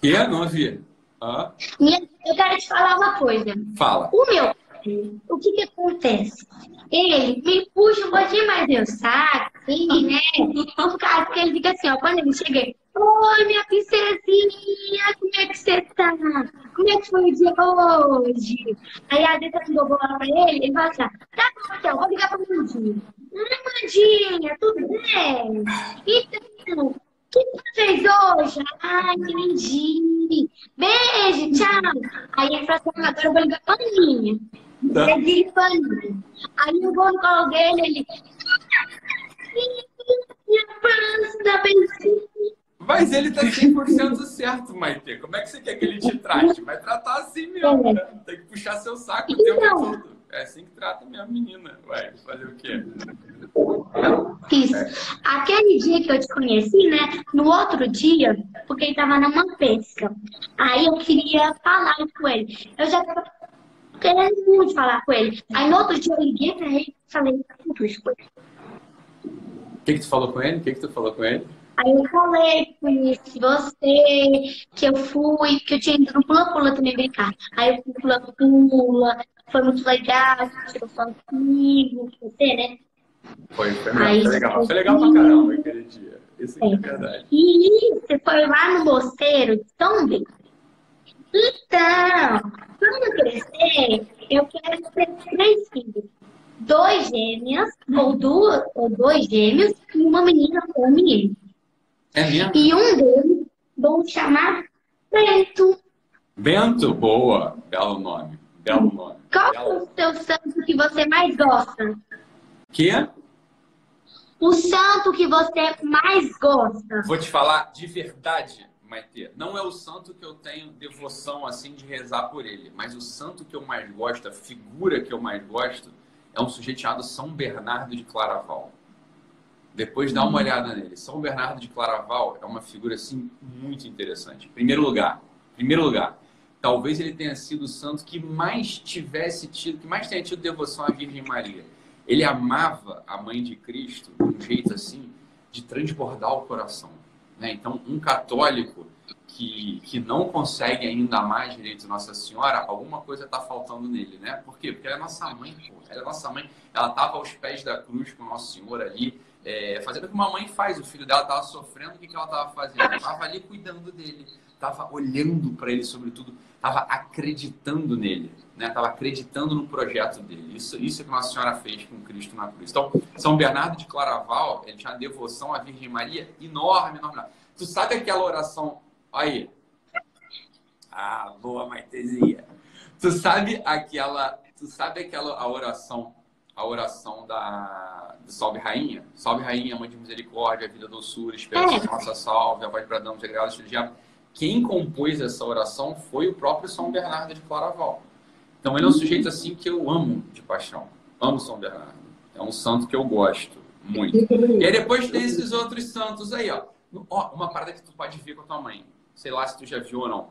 Que? Não ouvi. Hã? Eu quero te falar uma coisa. Fala. O meu o que que acontece? Ele me puxa um pouquinho mais meu saco, assim, né? Por causa que ele fica assim, ó, quando ele chega, Oi, minha princesinha, como é que você tá? Como é que foi o dia hoje? Aí a Deta ligou bola pra ele, ele fala assim, ó, tá bom, então, vou ligar pra Mandinha. Oi, Mandinha, tudo bem? Então, que você fez hoje? Ah, entendi. Beijo, tchau. Aí ele falou assim, agora eu vou ligar pra Mandinha. Tá. Pra Mandinha. Aí eu vou no colo dele, ele... Minha próxima beijinho. Mas ele tá 100% certo, Maite. Como é que você quer que ele te trate? Vai tratar assim mesmo, né? Tem que puxar seu saco o tempo Então. todo. É assim que trata minha menina. Vai fazer o quê? Isso. Aquele dia que eu te conheci, né? No outro dia, porque ele tava numa pesca. Aí eu queria falar com ele. Eu já tava querendo muito falar com ele. Aí no outro dia eu liguei pra ele e falei tudo isso com ele. O que, que tu falou com ele? O que, que tu falou com ele? Aí eu falei com você, que eu fui, que eu tinha ido no pula-pula também brincar. Aí eu fui pula-pula, foi muito legal, você tirou foto comigo, com você, né? Foi, foi, Aí, foi legal. Foi legal pra caramba aquele dia. Isso aqui é verdade. E você foi lá no mosteiro de Bento. Então, quando eu crescer, eu quero ter três filhos. dois gêmeas, ou duas, ou dois gêmeos, e uma menina ou um menino. É mesmo? E um deles vão chamar Bento. Bento, boa. Belo nome. Belo nome. Qual é o seu santo que você mais gosta? Que? O santo que você mais gosta. Vou te falar de verdade, Maite. Não é o santo que eu tenho devoção assim de rezar por ele, mas o santo que eu mais gosto, a figura que eu mais gosto, é um sujeito chamado São Bernardo de Claraval. Depois dá uma olhada nele. São Bernardo de Claraval é uma figura assim muito interessante. Primeiro lugar, primeiro lugar, talvez ele tenha sido o santo que mais tivesse tido, que mais tenha tido devoção à Virgem Maria. Ele amava a Mãe de Cristo de um jeito assim de transbordar o coração. Né? Então, um católico que, que não consegue ainda mais direito Nossa Senhora, alguma coisa está faltando nele, né? Por quê? Porque ela é nossa mãe, pô. Ela é nossa mãe. Ela estava aos pés da cruz com Nossa Senhora ali, é, fazendo o que uma mãe faz. O filho dela estava sofrendo, o que, que ela estava fazendo? Ela estava ali cuidando dele, estava olhando para ele, sobretudo, estava acreditando nele, né? Estava acreditando no projeto dele. Isso, isso é que Nossa Senhora fez com Cristo na cruz. Então, São Bernardo de Claraval, ele tinha uma devoção à Virgem Maria enorme, enorme. Tu sabe aquela oração Aí. Ah, boa, Maitezinha. Tu sabe aquela, tu sabe aquela a oração, a oração da do Salve Rainha? Salve Rainha, Mãe de Misericórdia, Vida Doçura, Esperança, é. Nossa Salve, a voz de Bradão, de Graça, de Diabo. Quem compôs essa oração foi o próprio São Bernardo de Claraval. Então ele é um sujeito assim que eu amo de paixão. Amo São Bernardo. É um santo que eu gosto muito. E aí depois tem esses outros santos aí, ó. Ó, uma parada que tu pode ver com a tua mãe sei lá se tu já viu ou não.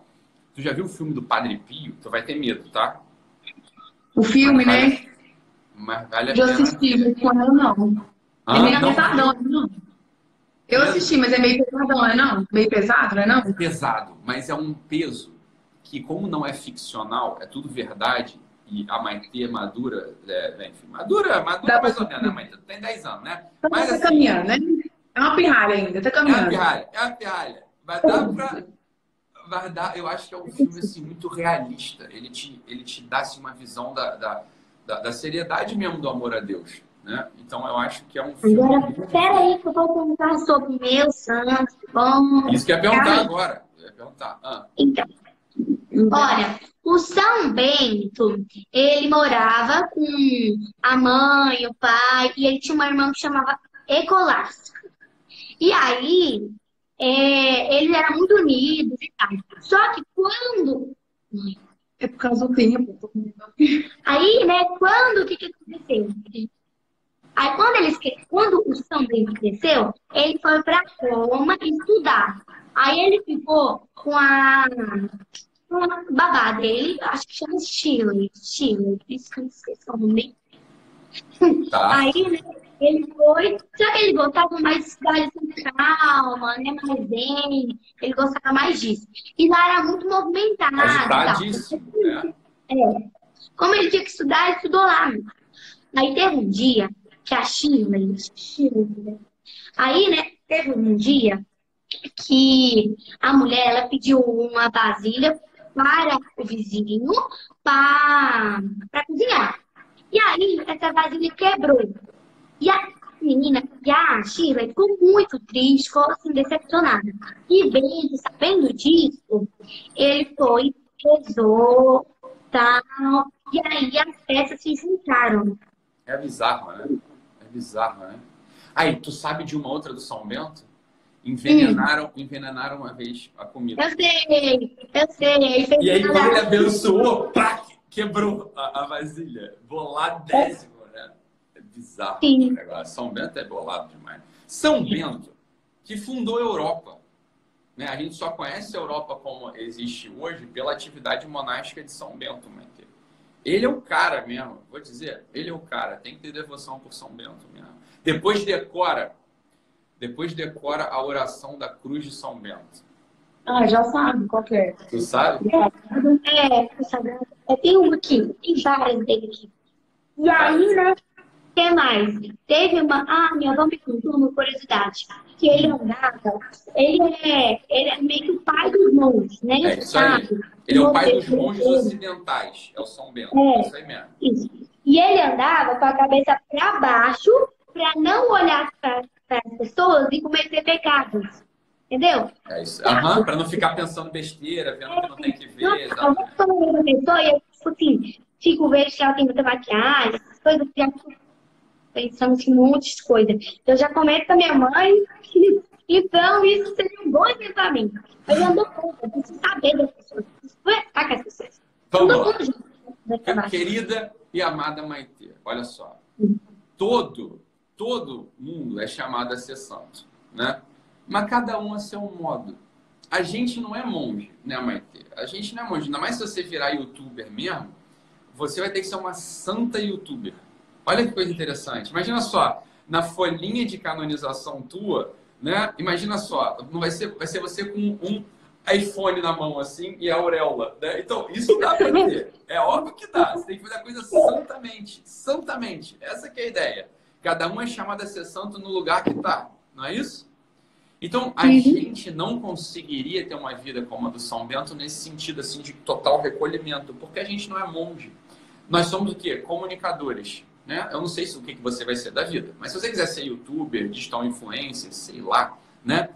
Tu já viu o filme do Padre Pio? Tu vai ter medo, tá? O filme, mas né? Mas vale a Já pena. assisti, mas com ela não. Ah, é meio não? não. Eu assisti, mas é meio pesadão, não é não? Meio pesado, não é não? É pesado, mas é um peso que, como não é ficcional, é tudo verdade, e a Maitê madura, é, enfim, madura, madura Dá mais ou menos, né, Maitê? Tem 10 anos, né? Então Mas tá assim, caminhando, né? É uma pirralha ainda, tá É uma caminhando. pirralha, é uma pirralha. Vai dar pra. Vai dar, eu acho que é um filme assim, muito realista. Ele te, ele te dá assim, uma visão da, da, da, da seriedade mesmo do amor a Deus. Né? Então eu acho que é um filme. Agora, peraí que eu vou perguntar sobre meu santo. Bom, Isso que ia perguntar agora. Ia perguntar. Ah, então. Olha, o São Bento, ele morava com a mãe, o pai, e ele tinha uma irmã que chamava Ecolástica. E aí, é, eles eram muito unidos e tal. Só que quando É por causa do tempo. Aí, né, quando, o que que aconteceu? Aí, quando, eles, quando o São Bento cresceu, ele foi pra Roma estudar. Aí, ele ficou com a, com a babá dele, acho que chama Shirley. Shirley, isso que eu não sei se é o nome. tá. Aí, né, ele foi, só que ele gostava mais de cidade assim, calma, né, mais zen, ele gostava mais disso. E lá era muito movimentado. tal. Agitadíssimo. Né? É. Como ele tinha que estudar, ele estudou lá. Aí teve um dia que a Shirley, Shirley, aí, né, teve um dia que a mulher, ela pediu uma vasilha para o vizinho para cozinhar. E aí, essa vasilha quebrou. E a menina, e a Shirley ficou muito triste, ficou assim, decepcionada. E vendo, sabendo disso, ele foi, rezou, tal. E aí as peças se juntaram. É bizarro, né? Bizarro, né? Aí, tu sabe de uma outra do São Bento? Envenenaram, envenenaram uma vez a comida. Eu sei, eu sei. Fez E aí, quando ele abençoou, pá, quebrou a, a vasilha. Boladésimo, né? É bizarro Sim. o negócio. São Bento é bolado demais. São Bento, que fundou a Europa. Né? A gente só conhece a Europa como existe hoje pela atividade monástica de São Bento, Maite. Ele é o cara mesmo, vou dizer, ele é o cara, tem que ter devoção por São Bento mesmo. Depois decora, depois decora a oração da cruz de São Bento. Ah, já sabe qual é. Tu sabe? É, sabe? Eu tenho um aqui, tem várias dele aqui. E aí, né? O que mais? Teve uma. Ah, minha avó me contou uma curiosidade. Que ele andava. Ele é, ele é meio que o pai dos monges, né? É isso aí. Sabe? Ele é o pai dos monges ocidentais, é o São Bento. É. Isso aí mesmo. Isso. E ele andava com a cabeça para baixo para não olhar para as pessoas e cometer pecados. Entendeu? É isso. Uhum, para não ficar pensando besteira, vendo que não tem que ver. Eu vou pessoa e eu, tipo assim, fico vendo que ela tem muita maquiagem, coisas, já pensando em um monte de coisa. Eu já comento com a minha mãe, então isso seria um bom exemplo para mim. Eu não dou conta, eu preciso saber das pessoas, preciso conversar com as pessoas. Vamos lá. Querida e amada Maite, olha só. Todo, todo mundo é chamado a ser santo, né? Mas cada um a seu modo. A gente não é monge, né, Maite? A gente não é monge. Ainda mais se você virar youtuber mesmo, você vai ter que ser uma santa youtuber. Olha que coisa interessante. Imagina só, na folhinha de canonização tua, né? Imagina só, não vai ser, vai ser você com um iPhone na mão assim e a auréola, né? Então, isso dá para ter. É óbvio que dá. Você tem que fazer a coisa santamente, santamente. Essa que é a ideia. Cada um é chamado a ser santo no lugar que está, não é isso? Então, a uhum. gente não conseguiria ter uma vida como a do São Bento nesse sentido assim de total recolhimento, porque a gente não é monge. Nós somos o quê? Comunicadores. Né? Eu não sei se o que você vai ser da vida, mas se você quiser ser youtuber, digital influencer, sei lá, né?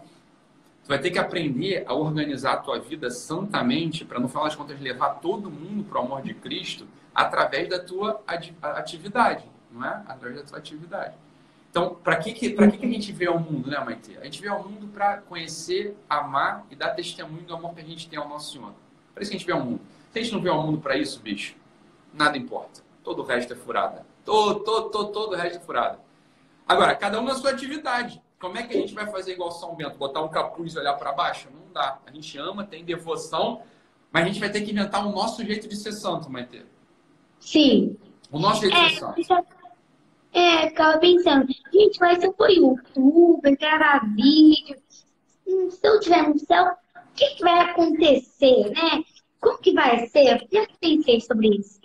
Tu vai ter que aprender a organizar a tua vida santamente para, no final das contas, levar todo mundo para o amor de Cristo através da tua atividade, não é? Através da tua atividade. Então, para que, que, que, que a gente vê ao mundo, né, Maite? A gente vê ao mundo para conhecer, amar e dar testemunho do amor que a gente tem ao nosso Senhor. Para isso que a gente vê ao mundo. Se a gente não vê ao mundo para isso, bicho, nada importa. Todo o resto é furada. Todo, todo, todo, todo o resto furada. Agora, cada um na sua atividade. Como é que a gente vai fazer igual São Bento? Botar um capuz e olhar para baixo? Não dá. A gente ama, tem devoção, mas a gente vai ter que inventar o nosso jeito de ser santo, Maite. Sim. O nosso jeito é, de ser santo. É, ficava pensando, gente, mas se eu for youtuber, gravar vídeo, se eu tiver no céu, o que, que vai acontecer, né? Como que vai ser? Eu já pensei sobre isso.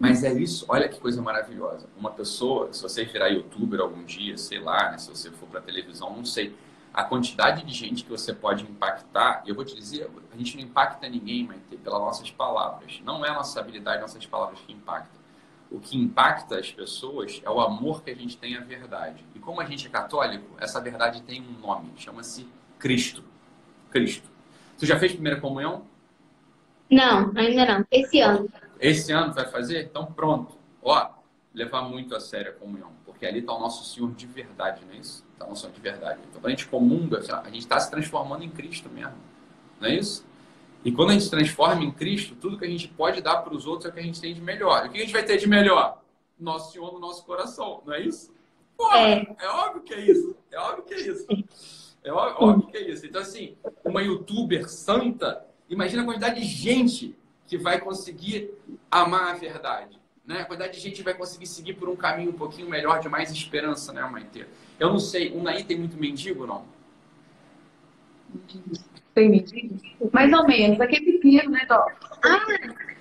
Mas é isso, olha que coisa maravilhosa. Uma pessoa, se você virar youtuber algum dia, sei lá, né, se você for para televisão, não sei, a quantidade de gente que você pode impactar, eu vou te dizer, a gente não impacta ninguém, mas pelas nossas palavras. Não é a nossa habilidade, nossas palavras que impactam o que impacta as pessoas é o amor que a gente tem à verdade. E como a gente é católico, essa verdade tem um nome, chama-se Cristo. Cristo. Você já fez primeira comunhão? Não, ainda não. Esse ano. Esse ano vai fazer? Então pronto. Ó, levar muito a sério a comunhão, porque ali está o nosso Senhor de verdade, não é isso? Está o nosso Senhor de verdade. Então, quando a gente comunga, a gente está se transformando em Cristo mesmo, não é isso? E quando a gente se transforma em Cristo, tudo que a gente pode dar para os outros é o que a gente tem de melhor. E o que a gente vai ter de melhor? Nosso Senhor no nosso coração, não é isso? É. é óbvio que é isso. É óbvio que é isso. É óbvio que é isso. Então, assim, uma youtuber santa, imagina a quantidade de gente que vai conseguir amar a verdade. Né? A quantidade de gente vai conseguir seguir por um caminho um pouquinho melhor, de mais esperança, né, Maite? Eu não sei, o Naí tem muito mendigo, não? Tem mendigo? Mais ou menos, aquele pequeno, né, Dó? Ah,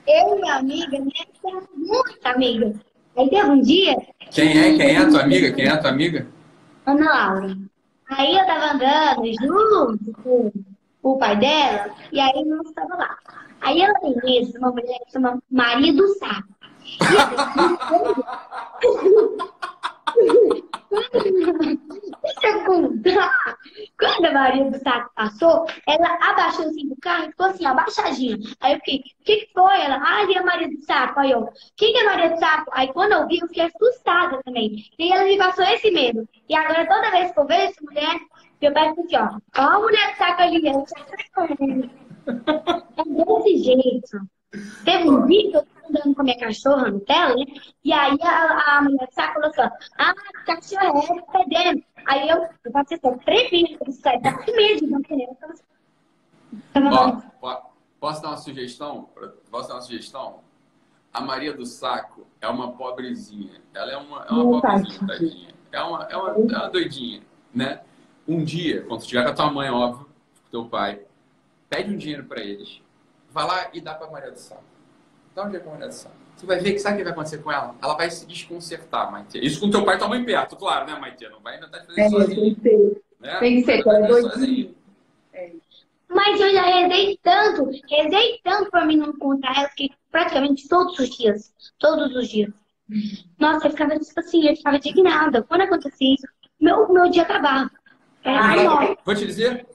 eu e minha amiga, minha amiga, muita amiga. Aí teve um dia. Quem é? Quem é a tua amiga? Quem é a tua amiga? Ana Laura. Aí eu tava andando junto com o pai dela, e aí não estava lá. Aí ela tem isso, uma mulher que chama Maria do Saco. Deixa eu contar. Quando a Maria do Saco passou, ela abaixou assim do carro e ficou assim, abaixadinha. Aí eu fiquei, o que, que foi? Ela, ah, a Maria do Saco? Aí eu, o que, é Maria do Saco? Aí quando eu vi, eu fiquei assustada também. E ela me passou esse medo. E agora, toda vez que eu vejo essa mulher, eu peço assim, ó, ó a mulher do saco ali, ela É desse jeito. Teve um vídeo que eu tava andando com a minha cachorra no tela, né? E aí a, a mulher saca falou assim, ah, cachorro é perdendo. Aí eu, eu passei assim, tremendo, eu tá com medo de não querer. Posso dar uma sugestão? Posso dar uma sugestão? A Maria do Saco é uma pobrezinha. Ela é uma, é uma pobrezinha, tadinha. É uma, é, uma, é uma doidinha, né? Um dia, quando estiver com a tua mãe, óbvio, com teu pai, pede um dinheiro para eles Vai lá e dá para Maria do Sá. Dá um dinheiro para Maria do Sá. Você vai ver que sabe o que vai acontecer com ela? Ela vai se desconcertar, Maite. Isso com teu pai e tua mãe perto, claro, né, Maite? Não vai inventar de fazer é, sozinho. Tem que ser. Né? Tem que ser, ela é doidinha. É. Mas eu já rezei tanto, rezei tanto para mim não encontrar ela, que praticamente todos os dias, todos os dias. Nossa, eu ficava, tipo assim, eu ficava indignada. Quando acontecia isso, meu, meu dia acabava. Era Ah, enorme. Vou te dizer,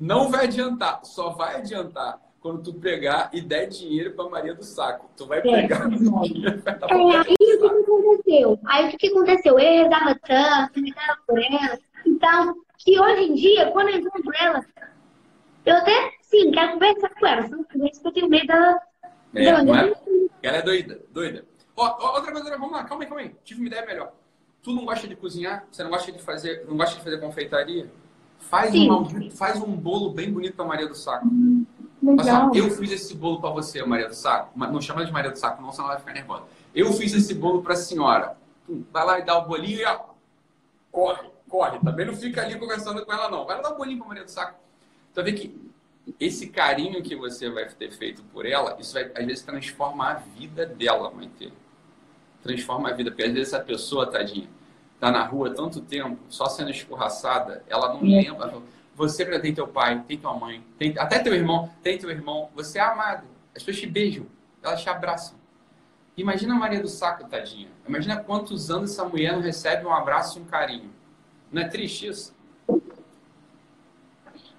não vai adiantar. Só vai adiantar quando tu pegar e der dinheiro pra Maria do Saco. Tu vai pegar e dar pra É, Maria aí o que aconteceu? Aí o que aconteceu? Eu rezava tanto, me dava por ela. Então, que hoje em dia, quando eu encontro ela, eu até, sim, quero conversar com ela. Só que eu tenho medo dela. É, é? Ela é doida, doida. Ó, ó, outra coisa, vamos lá, calma aí, calma aí. Tive uma ideia melhor. Tu não gosta de cozinhar? Você não gosta de fazer, não gosta de fazer confeitaria? Faz, Sim. uma, faz um bolo bem bonito pra Maria do Saco. Olha só, Legal. eu fiz esse bolo pra você, Maria do Saco. Não chama de Maria do Saco, não, senão ela vai ficar nervosa. Eu fiz esse bolo pra senhora. Tum, Vai lá e dá o bolinho e ó, corre, corre. Também não fica ali conversando com ela, não. Vai lá dar o bolinho pra Maria do Saco. Vai ver que esse carinho que você vai ter feito por ela, isso vai, às vezes, transforma a vida dela, mãe. Transforma a vida. Porque às vezes a pessoa, tadinha, tá na rua há tanto tempo, só sendo escorraçada, ela não lembra. Você já tem teu pai, tem tua mãe, tem até teu irmão, tem teu irmão. Você é amado. As pessoas te beijam, elas te abraçam. Imagina a Maria do Saco, tadinha. Imagina quantos anos essa mulher não recebe um abraço e um carinho. Não é triste isso?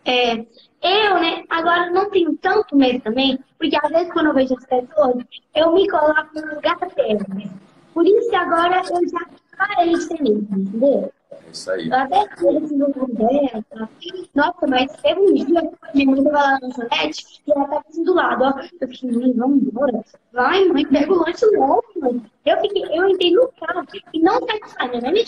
É, eu, né, agora não tenho tanto medo também, porque às vezes quando eu vejo as pessoas, eu me coloco no lugar delas. Por isso que agora eu já parei de ter medo, entendeu? É isso aí. Eu até fui assim no lugar dela. tá? Nossa, mas teve um dia, minha mãe tava lá na lanchonete e ela tava assim do lado, ó. Eu fiquei, mãe, vamos embora. Vai, mãe, pega o lanche logo, mãe. Eu fiquei, eu entrei no carro e não de lá, minha mãe me.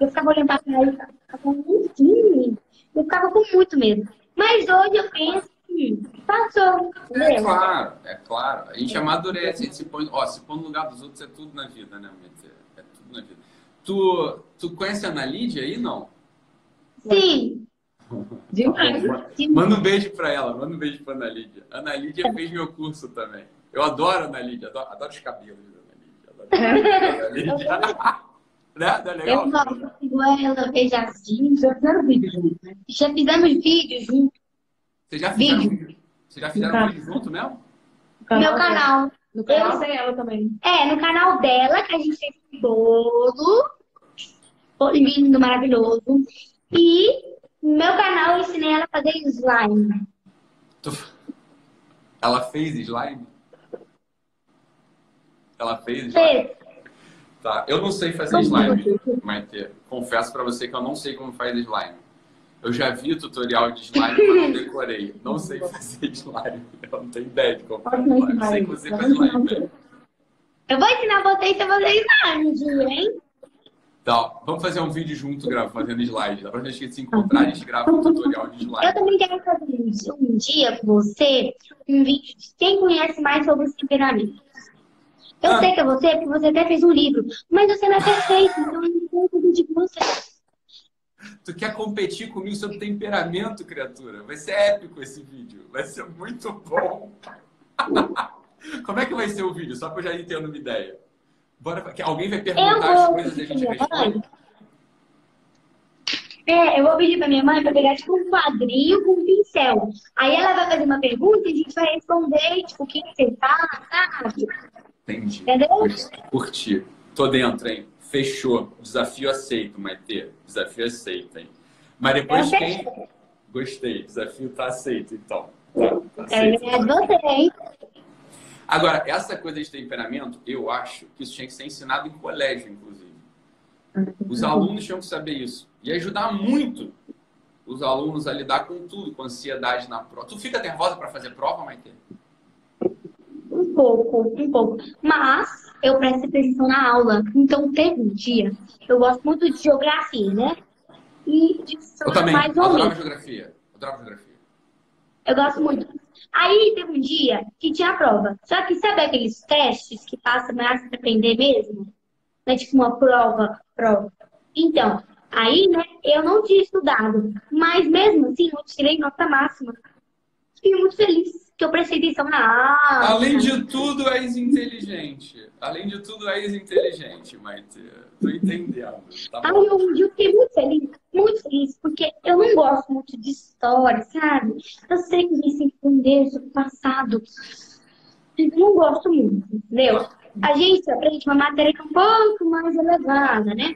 Eu ficava olhando pra trás e ficava, enfim, eu ficava com muito medo. Mas hoje eu penso que passou, É entendeu? claro, é claro. A gente amadurece, a gente se põe, ó, se põe no lugar dos outros é tudo na vida, né, Mente? É tudo na vida. Tu, tu conhece a Ana Lídia aí, não? Sim, Demais. Manda um beijo pra ela, manda um beijo pra Ana Lídia. Ana Lídia fez meu curso também. Eu adoro a Ana Lídia, adoro, adoro os cabelos da Ana Lídia. Adoro Lídia. né? Não é legal? eu gosto, ela, vejo as dicas. Já fizeram vídeo junto, né? Já fizemos vídeos juntos Vocês já fizeram Vídeo. vídeo? Vocês já fizeram Tá. vídeo junto mesmo? Meu canal. No canal Eu- tem ela também. É, no canal dela, que a gente fez um bolo. Bolo lindo, maravilhoso. E no meu canal eu ensinei ela a fazer slime. Tu- Ela fez slime? Ela fez slime? Fez. Tá, eu não sei fazer slime? Maite. Confesso pra você que eu não sei como faz slime. Eu já vi tutorial de slime, mas não decorei. Não sei fazer slime. Eu não tenho ideia de como fazer slime. ensinar Sei ensinar slime. Eu vou ensinar vocês a fazer slime dia, hein? Então, vamos fazer um vídeo junto grava, fazendo slide. Da próxima vez que se encontrar, a gente grava um tutorial de Eu slime. também quero fazer um, dia com você um vídeo de quem conhece mais sobre os temperamentos. Eu Ah. sei que é você, porque você até fez um livro, mas você não é perfeito, então eu não tenho tudo de você. Tu quer competir comigo sobre temperamento, criatura? Vai ser épico esse vídeo. Vai ser muito bom. Como é que vai ser o vídeo? Só pra eu já ir tendo uma ideia. Bora, alguém vai perguntar as coisas e a gente responde. É, eu vou pedir pra minha mãe pra pegar tipo um quadril com um pincel. Aí ela vai fazer uma pergunta e a gente vai responder, tipo, o que que você tá, sabe? Entendi. Entendeu? Curti. Tô dentro, hein? Fechou. Desafio aceito, Maite. Desafio aceito, hein? Mas depois quem. Gostei. Desafio tá aceito, então. Tá, tá aceito. Agora, essa coisa de temperamento, eu acho que isso tinha que ser ensinado em colégio, inclusive. Os alunos tinham que saber isso. E ajudar muito os alunos a lidar com tudo, com ansiedade na prova. Tu fica nervosa para fazer prova, Maite? Um pouco, um pouco. Mas eu presto atenção na aula. Então teve um dia, eu gosto muito de geografia, né? E de Eu também. mais ou menos. geografia. Adorava geografia. Eu gosto muito. Aí teve um dia que tinha a prova. Só que sabe aqueles testes que passa mais pra aprender mesmo? Não é tipo uma prova, prova. Então, aí, né, eu não tinha estudado. Mas mesmo assim, eu tirei nota máxima. Fiquei muito feliz que eu prestei atenção na aula. Além de tudo, és inteligente. Além de tudo, és inteligente, Maite. Tô entendendo. Tá bom. eu, eu fiquei muito feliz, muito feliz, porque eu não gosto muito de história, sabe? Eu sei que que entender sobre o passado. Eu não gosto muito, entendeu? a gente aprende uma matéria que é um pouco mais elevada, né?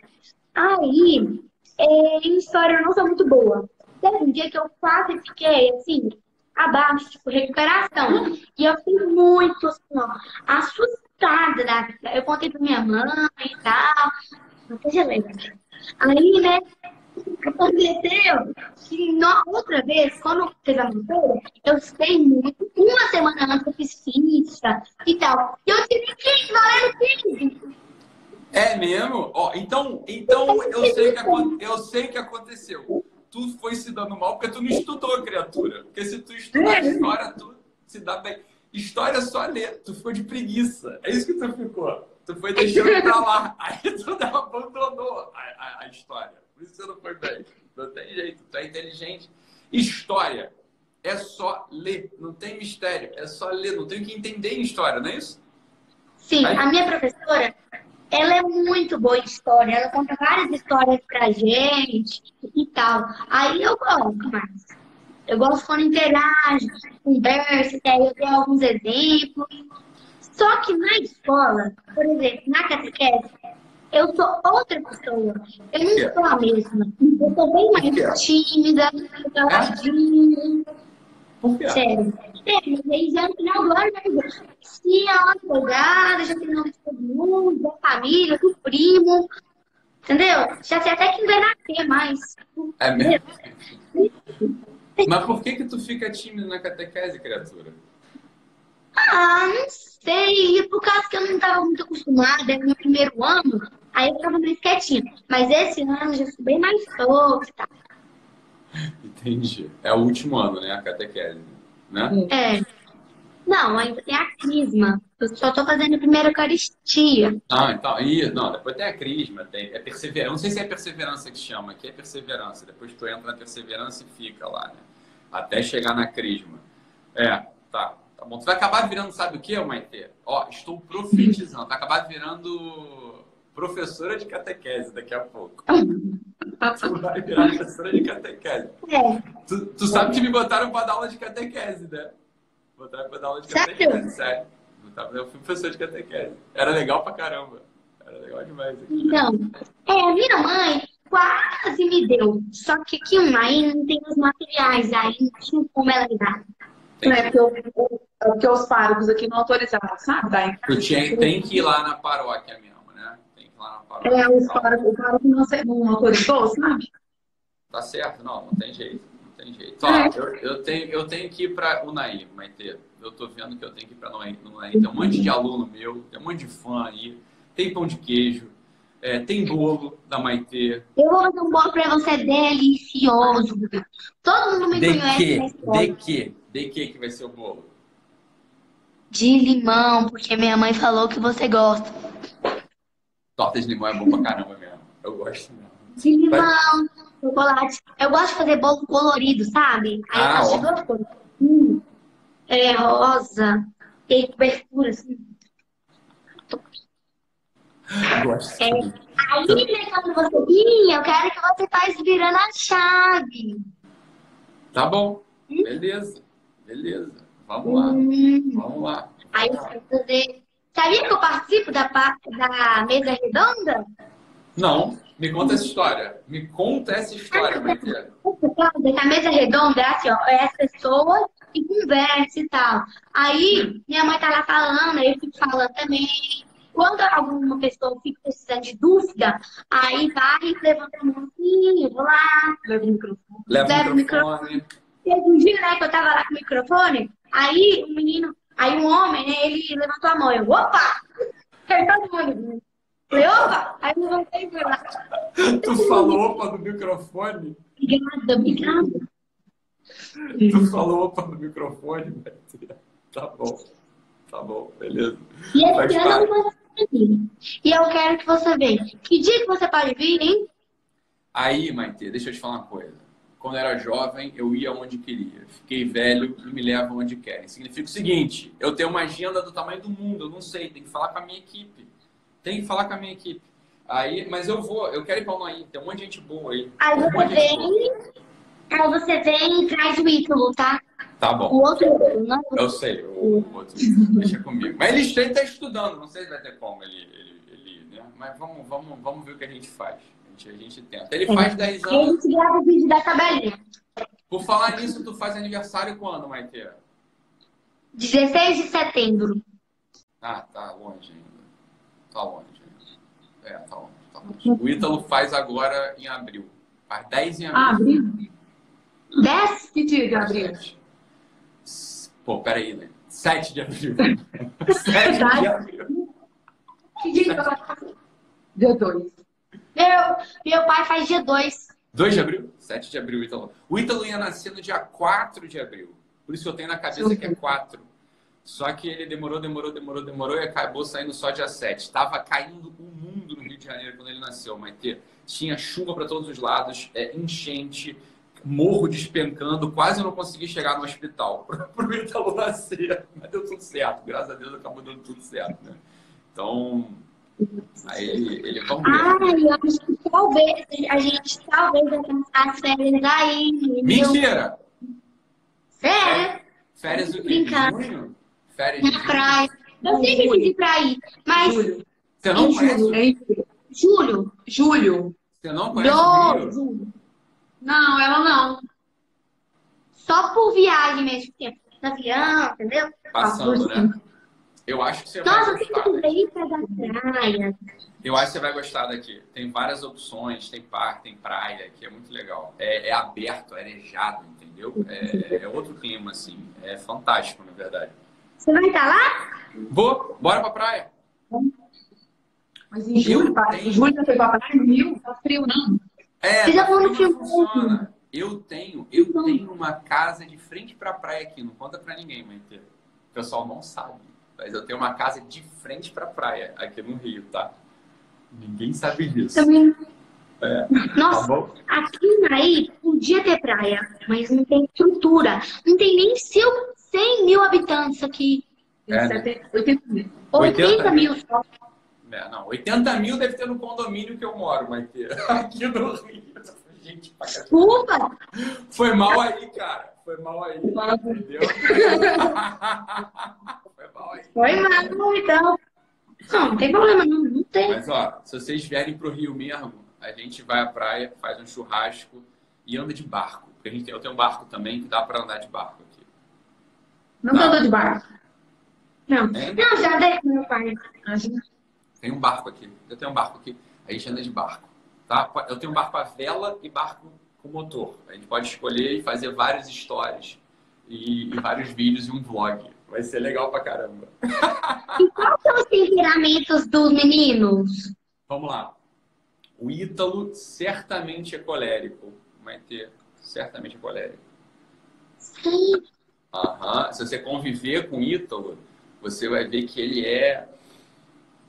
Aí, é, em história eu não sou muito boa. Teve um dia que eu quase fiquei, assim, abaixo, tipo, recuperação. E eu fiquei muito, assim, ó, assustada da vida. Eu contei pra minha mãe e tal. Não seja lembra. Aí, né, aconteceu que na outra vez, quando teve a matéria, eu sei muito. Uma semana antes eu fiz ficha e tal. E eu tive 15, valendo 15. É mesmo? Ó, então, então eu sei que eu sei que aconteceu. Tu foi se dando mal porque tu não estudou, criatura. Porque se tu estudar história, tu se dá bem. História é só ler. Tu ficou de preguiça. É isso que tu ficou. Tu foi deixando pra lá. Aí tu abandonou a, a, a história. Por isso você não foi bem. Não tem jeito. Tu é inteligente. História é só ler. Não tem mistério. É só ler. Não tem que entender em história, não é isso? Sim, Aí... a minha professora, ela é muito boa em história, ela conta várias histórias pra gente e tal. Aí eu gosto mais. Eu gosto quando interage, conversa, que aí eu dou alguns exemplos. Só que na escola, por exemplo, na catequese, eu sou outra pessoa. Eu não sou a mesma. Eu sou bem mais tímida, caladinha. Sério. É, mas aí já no final do ano, se a hora empolgada, já tem nome de todo mundo, da família, do primo. Entendeu? Já sei até que nascer mais. É mesmo? Mas por que que tu fica tímido na catequese, criatura? Ah, não sei. Por causa que eu não estava muito acostumada, é meu primeiro ano, aí eu ficava mais quietinha. Mas esse ano já sou bem mais solta. Tá? Entendi. É o último ano, né? A catequese, né? É. Não, ainda tem a crisma. Eu só estou fazendo a primeira Eucaristia. Ah, então. Ih, não, depois tem a crisma, tem. É perseverança. Não sei se é perseverança que chama, aqui é perseverança. Depois tu entra na perseverança e fica lá, né? Até chegar na crisma. É, tá. Tá bom. Tu vai acabar virando, sabe o que, Maite? Ó, estou profetizando. Vai acabar virando professora de catequese daqui a pouco. tu vai virar professora de catequese. É. Tu, tu sabe que me botaram para dar aula de catequese, né? Botaram para dar aula de catequese, sério. Eu fui professor de catequese. Era legal pra caramba. Era legal demais. Aqui. Então, é, a minha mãe quase me deu. Só que aqui aí não tem os materiais, aí não tinha como ela me dar. É porque, porque os párocos aqui não autorizavam, sabe? Daí, tu tinha, tem que ir lá na paróquia mesmo, né? Que paróquia. É, os párocos, o pároco não, não autorizou, sabe? Tá certo, não, não tem jeito tem jeito. Ó, é. eu, eu, tenho, eu tenho que ir para Unaí, Maite. Eu tô vendo que eu tenho que ir para Unaí. Tem um monte de aluno meu, tem um monte de fã aí. Tem pão de queijo, é, tem bolo da Maite. Eu vou fazer um bolo para você delicioso. Todo mundo me de conhece. Que? De que? De que que vai ser o bolo? De limão, porque minha mãe falou que você gosta. Torta de limão é bom pra caramba mesmo. Eu gosto mesmo. De limão. Vai chocolate. Eu gosto de fazer bolo colorido, sabe? Aí ah, eu faço duas coisas. Hum, é rosa, tem cobertura, assim. Gosto. É, aí, né, quando você vir, eu quero que você faz virando a chave. Tá bom. Hum? Beleza. Beleza. Vamos lá. Hum. Vamos lá. Aí eu quero fazer. Sabia que eu participo da, da mesa redonda? Não. Me conta essa história. Me conta essa história, Maite. A mesa redonda é assim, ó, é as pessoas e conversa e tal. Aí, minha mãe tá lá falando, aí eu fico falando também. Quando alguma pessoa fica precisando de dúvida, aí vai e levanta a mão assim, eu vou lá, leva o microfone. Leva, o microfone. Teve um dia, né, que eu tava lá com o microfone, aí um menino, aí um homem, né, ele levantou a mão, eu, opa! Aí todo mundo, Falei, opa! Aí eu voltei e lá. Tu falou opa no microfone? Obrigada, obrigada. Tu falou opa no microfone, Betinha? Tá bom. Tá bom, beleza. E esse ano você. E eu quero que você venha. Que dia que você pode vir, hein? Aí, Maite, deixa eu te falar uma coisa. Quando era jovem, eu ia onde queria. Fiquei velho e me levo onde querem. Significa o seguinte: eu tenho uma agenda do tamanho do mundo, eu não sei, tem que falar com a minha equipe. Tem que falar com a minha equipe. Aí, mas eu vou, eu quero ir para o Unaí, tem um monte de gente boa aí. Aí você vem, aí você vem e traz o ídolo, tá? Tá bom. O outro, não. Eu sei, o, o outro deixa comigo. Mas ele está estudando, não sei se vai ter como ele, ele, ele né? Mas vamos, vamos, vamos ver o que a gente faz. A gente, a gente tenta. Ele faz 10 E a anos. gente grava o vídeo da tabelinha. Por falar nisso, tu faz aniversário quando, Maite? 16 de setembro. Ah, tá longe ainda. Tá longe. É, tá longe, tá longe. O Ítalo faz agora em abril. Faz 10 em Ah, abril. abril? 10? Que dia de abril? Pô, peraí, né? 7 de abril. 7 de abril. Que dia que eu faço? Dia 2. Meu, meu pai faz dia 2. 2 de abril? 7 de abril, Ítalo. O Ítalo ia nascer no dia 4 de abril. Por isso eu tenho na cabeça que é 4. Só que ele demorou, demorou, demorou, demorou e acabou saindo só dia 7. Tava caindo o mundo no Rio de Janeiro quando ele nasceu, Maite. Tinha chuva para todos os lados, é, enchente, morro despencando. Quase não consegui chegar no hospital pro Ítalo nascer. Mas deu tudo certo. Graças a Deus acabou dando tudo certo, né? Então, aí ele, ele vamos ver. Ah, eu acho que talvez a gente talvez as férias aí. Mentira! Sério? Férias do? Brincando. Junho? Férias de Na junho? praia. Eu sempre quis ir pra ir. Mas, Julho. Você não Em conhece? É em Julho. julho. Você não conhece? Do... Não, ela não. Só por viagem mesmo. porque No avião, entendeu? Passando, né? Eu acho que você vai Nossa, eu gostar. tenho que ir pra da praia. Eu acho que você vai gostar daqui. Tem várias opções, tem parque, tem praia, que é muito legal. É, é aberto, é arejado, entendeu? É, é outro clima, assim. É fantástico, na verdade. Você vai estar lá? Vou, bora pra praia. Mas em julho, Eu pai, tenho- em julho você vai pra no Rio? Tá frio, não? É, Você já falou no filme. funciona. Eu tenho, eu tenho uma casa de frente pra praia aqui. Não conta pra ninguém, Maite. O pessoal não sabe. Mas eu tenho uma casa de frente pra praia aqui no Rio, tá? Ninguém sabe disso. Também. É. Nossa, Tá aqui naí podia ter praia, mas não tem estrutura. Não tem nem cil- 100 mil habitantes aqui. É, né? 80 mil. 80 80 mil só. É, não, 80 mil deve ter no condomínio que eu moro, ter. Aqui no Rio. Gente, pra. Desculpa. foi mal aí, cara. Foi mal aí. Entendeu? Foi mal aí. Foi mal, então. Não, não tem problema, não, não tem. Mas, ó, se vocês vierem pro Rio mesmo, a gente vai à praia, faz um churrasco e anda de barco. Porque a gente tem, eu tenho um barco também que dá pra andar de barco aqui. Não tá andando de barco. Não, Hein? não já dei com meu pai. Tem um barco aqui. Eu tenho um barco aqui. A gente anda de barco. Tá? Eu tenho um barco a vela e barco com motor. A gente pode escolher e fazer várias histórias e, e vários vídeos e um vlog. Vai ser legal pra caramba. E quais são os temperamentos dos meninos? Vamos lá. O Ítalo certamente é colérico. Vai ter certamente é colérico. Sim. Aham. Se você conviver com o Ítalo, você vai ver que ele é.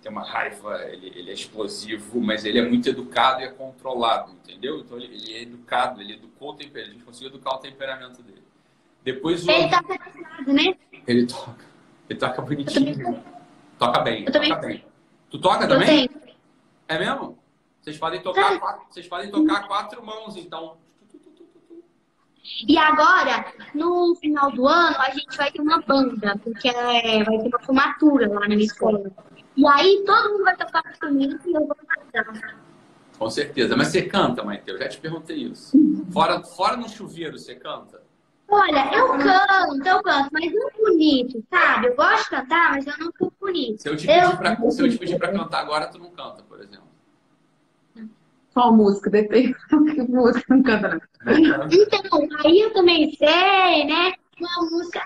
Tem uma raiva, ele, ele é explosivo, mas ele é muito educado e é controlado, entendeu? Então ele, ele é educado, ele educou o temperamento, a gente conseguiu educar o temperamento dele. Depois o. Ele preparado, né? Ele toca. Ele toca bonitinho. Toca bem, Eu toca também. bem. Tu toca também? É mesmo? Vocês podem tocar quatro, vocês podem tocar quatro mãos, então. E agora, no final do ano, a gente vai ter uma banda, porque é, vai ter uma formatura lá na minha escola. E aí todo mundo vai tocar comigo e eu vou cantar. Com certeza. Mas você canta, Maite? Eu já te perguntei isso. Fora, fora no chuveiro, você canta? Olha, eu canto, eu canto, mas não bonito, sabe? Eu gosto de cantar, mas eu não canto bonito. Se eu te pedir, Eu- pra, se eu te pedir pra cantar agora, tu não canta, por exemplo. Qual música? Depende. Que música não canta, não. Canta. Então, aí eu também sei, né? Uma música.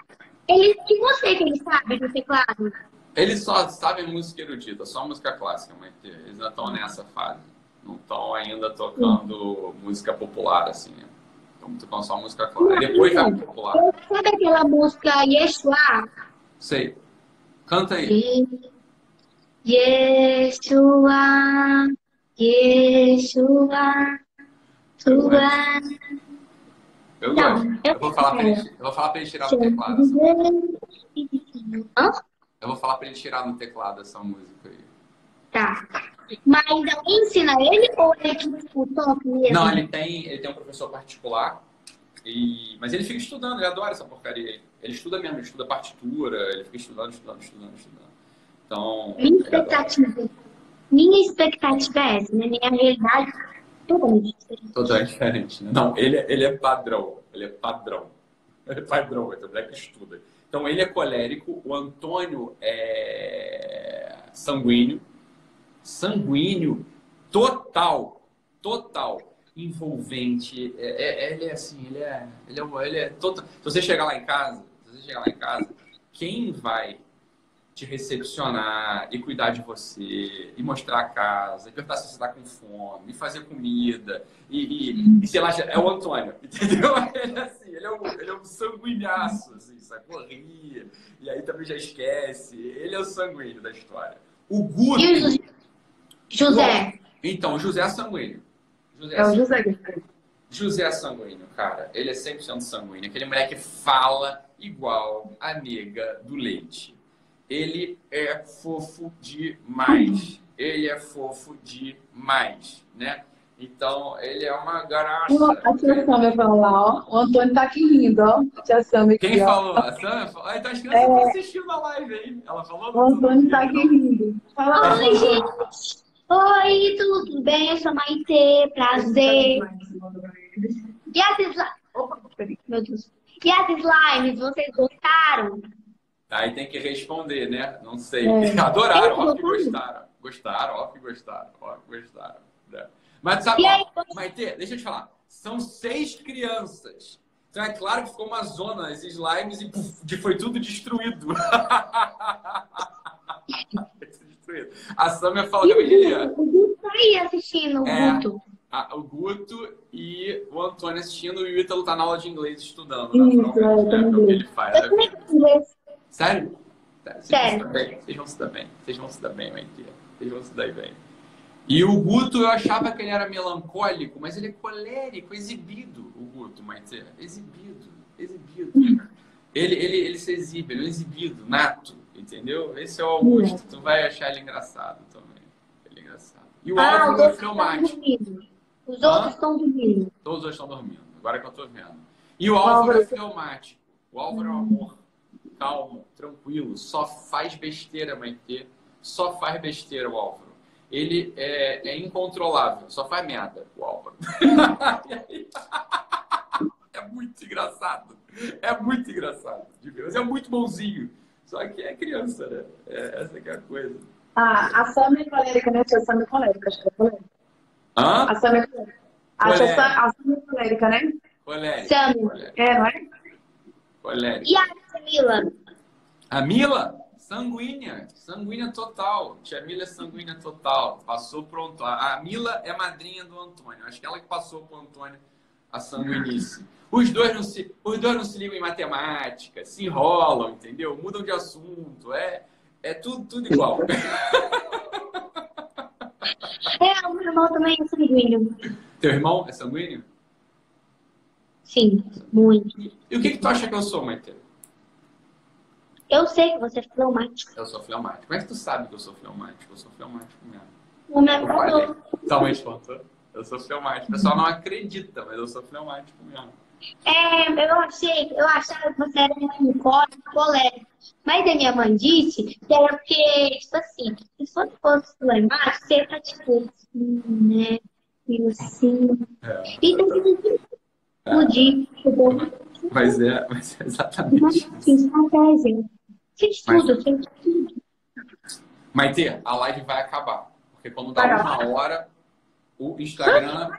Ele, e você que ele sabe do teclado? Eles só sabem música erudita, só música clássica, Maite. Eles ainda estão nessa fase. Não estão ainda tocando música popular, assim. né? Estão tocando só música clássica. Depois vai pro popular. Sabe aquela música Yeshua? Sei. Canta aí. Yeshua, Yeshua, Tua. Eu gosto. eu- Eu vou falar pra ele, eu vou falar pra ele tirar no teclado. essa- Hã? Eu vou falar pra ele tirar no teclado essa música aí. Tá. Mas alguém ensina ele ou ele que tipo, toca mesmo? Não, ele tem, ele tem um professor particular E, mas ele fica estudando, ele adora essa porcaria. Ele estuda mesmo, ele estuda partitura, ele fica estudando, estudando, estudando, estudando. Então. Minha expectativa, minha expectativa é essa, né? Minha realidade é totalmente diferente. Totalmente diferente, né? Não, ele, ele é padrão. Ele é padrão. Ele é padrão, é o moleque estuda. Então ele é colérico, o Antônio é sanguíneo. Sanguíneo total. Total envolvente. É, é, ele é assim, ele é, ele é, ele é total. Se você chegar lá em casa, se você chegar lá em casa, quem vai te recepcionar e cuidar de você, e mostrar a casa, e perguntar se você está com fome, e fazer comida, e, e, e sei lá, é o Antônio, entendeu? Ele é assim, ele é um, ele é um sanguinhaço, assim, sacou? E aí também já esquece. Ele é o sanguíneo da história. O Guto. E o José? Então, o José é sanguíneo. José é o José. José é sanguíneo, cara. Ele é 100% sanguíneo. Aquele moleque fala igual a nega do leite. Ele é fofo demais. Ele é fofo demais, né? Então, ele é uma graça. A tia Samia falou lá, ó. O Antônio tá aqui rindo, ó. A tia Samia aqui, Quem ó. falou? A Samia falou? Ah, então as crianças estão assistindo a live aí. Ela falou? O Antônio tá aqui rindo. Fala Oi, gente. Oi, tudo bem? Eu sou Maite, prazer. E as slimes? Opa, peraí. Meu Deus. E as slimes, vocês gostaram? Aí tem que responder, né? Não sei. É. Adoraram, ó que gostaram. Gostaram, ó que gostaram, ó que gostaram. né? Mas sabe, aí, ó, Maite, deixa eu te falar. São seis crianças. Então é claro que ficou uma zona, esses slimes, e puf, foi tudo destruído. Destruído. A Samia falou que eu O Guto tá aí assistindo, o É. Guto. Ah, o Guto e o Antônio assistindo e o Ítalo tá na aula de inglês estudando, Isso, naturalmente, é, né? também. O que ele faz. Eu inglês. Sério? Tá, Vocês vão se dar bem. Vocês vão se dar bem. Vocês vão se dar bem, Maite. Vocês vão se dar bem. E o Guto, eu achava que ele era melancólico, mas ele é colérico, exibido, o Guto, Maite. Exibido, exibido. Ele, ele, ele se exibe, ele é exibido, nato, entendeu? Esse é o Augusto. Tu vai achar ele engraçado também. Ele é engraçado. E o Ah, Álvaro é dormindo. Os Hã? outros estão dormindo. Todos estão dormindo, agora que eu tô vendo. E o Álvaro Álvaro- é fleumático. O Álvaro é um amor. Calmo, tranquilo, só faz besteira, Maitê. Só faz besteira o Álvaro. Ele é, é incontrolável, só faz merda, o Álvaro. É muito engraçado. É muito engraçado. de. Mas é muito bonzinho. Só que é criança, né? É, essa que é a coisa. Ah, a Samia é colérica, né? A tia Samia é colérica, acho que é colérica. Hã? A Samia é colérica. A tia Colérica. A é colérica, né? Colérico. Samu. Colérico. É, não é? E a Camila? A Mila, sanguínea, sanguínea total. Tia Mila é sanguínea total. Passou pro Antônio. A Mila é madrinha do Antônio. Acho que ela que passou pro Antônio a sanguinice. Os dois não se, os dois não se ligam em matemática, se enrolam, entendeu? Mudam de assunto. É, é tudo, tudo igual. É, o meu irmão também é sanguíneo. Teu irmão é sanguíneo? Sim, muito. E o que, que tu acha que eu sou, Maite? Eu sei que você é fleumático. Eu sou fleumático. Como é que tu sabe que eu sou fleumático? Eu sou fleumático mesmo. O meu Eu falei. falou. Talvez contou. Eu sou fleumático. O pessoal não acredita, mas eu sou fleumático mesmo. É, eu achei, eu achava que você era melancólico, colérico. Mas a minha mãe disse que era porque, tipo assim, se você fosse fleumático, você tá tipo assim, né? E assim. É. E tem que explodir. Tipo, Mas é, mas é exatamente mas isso. assim, estratégia. Fez Mas- tudo, fez tudo. Maite, a live vai acabar. Porque quando dá uma hora, o Instagram,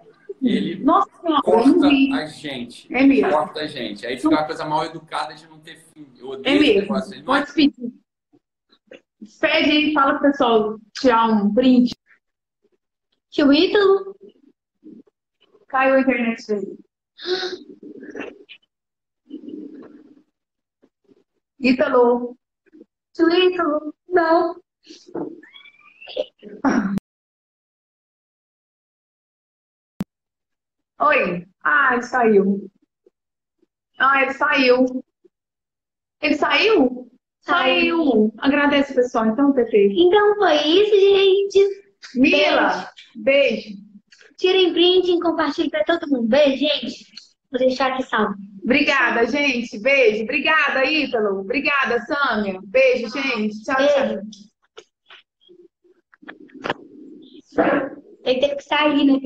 ele Nossa corta a gente. É mesmo. Corta a gente. Aí fica uma coisa mal educada de não ter fim. Eu É odeio esse mesmo. negócio. Ele é Pode pedir. Pede aí, fala pro pessoal tirar um print. Tio Ítalo, Caiu a internet dele. Ítalo. Ítalo, não. Oi. Ah, ele saiu. Ah, ele saiu. Ele saiu? Saiu. Agradece, pessoal. Então, Pepe. Então foi isso, gente. Mila, beijo. Tirem print e compartilhem pra todo mundo. Beijo, gente. Vou deixar aqui salvo. Obrigada, gente. Beijo. Obrigada, Ítalo. Obrigada, Sâmia. Beijo, gente. Tchau, Beijo. tchau. Tem que ter que sair, né?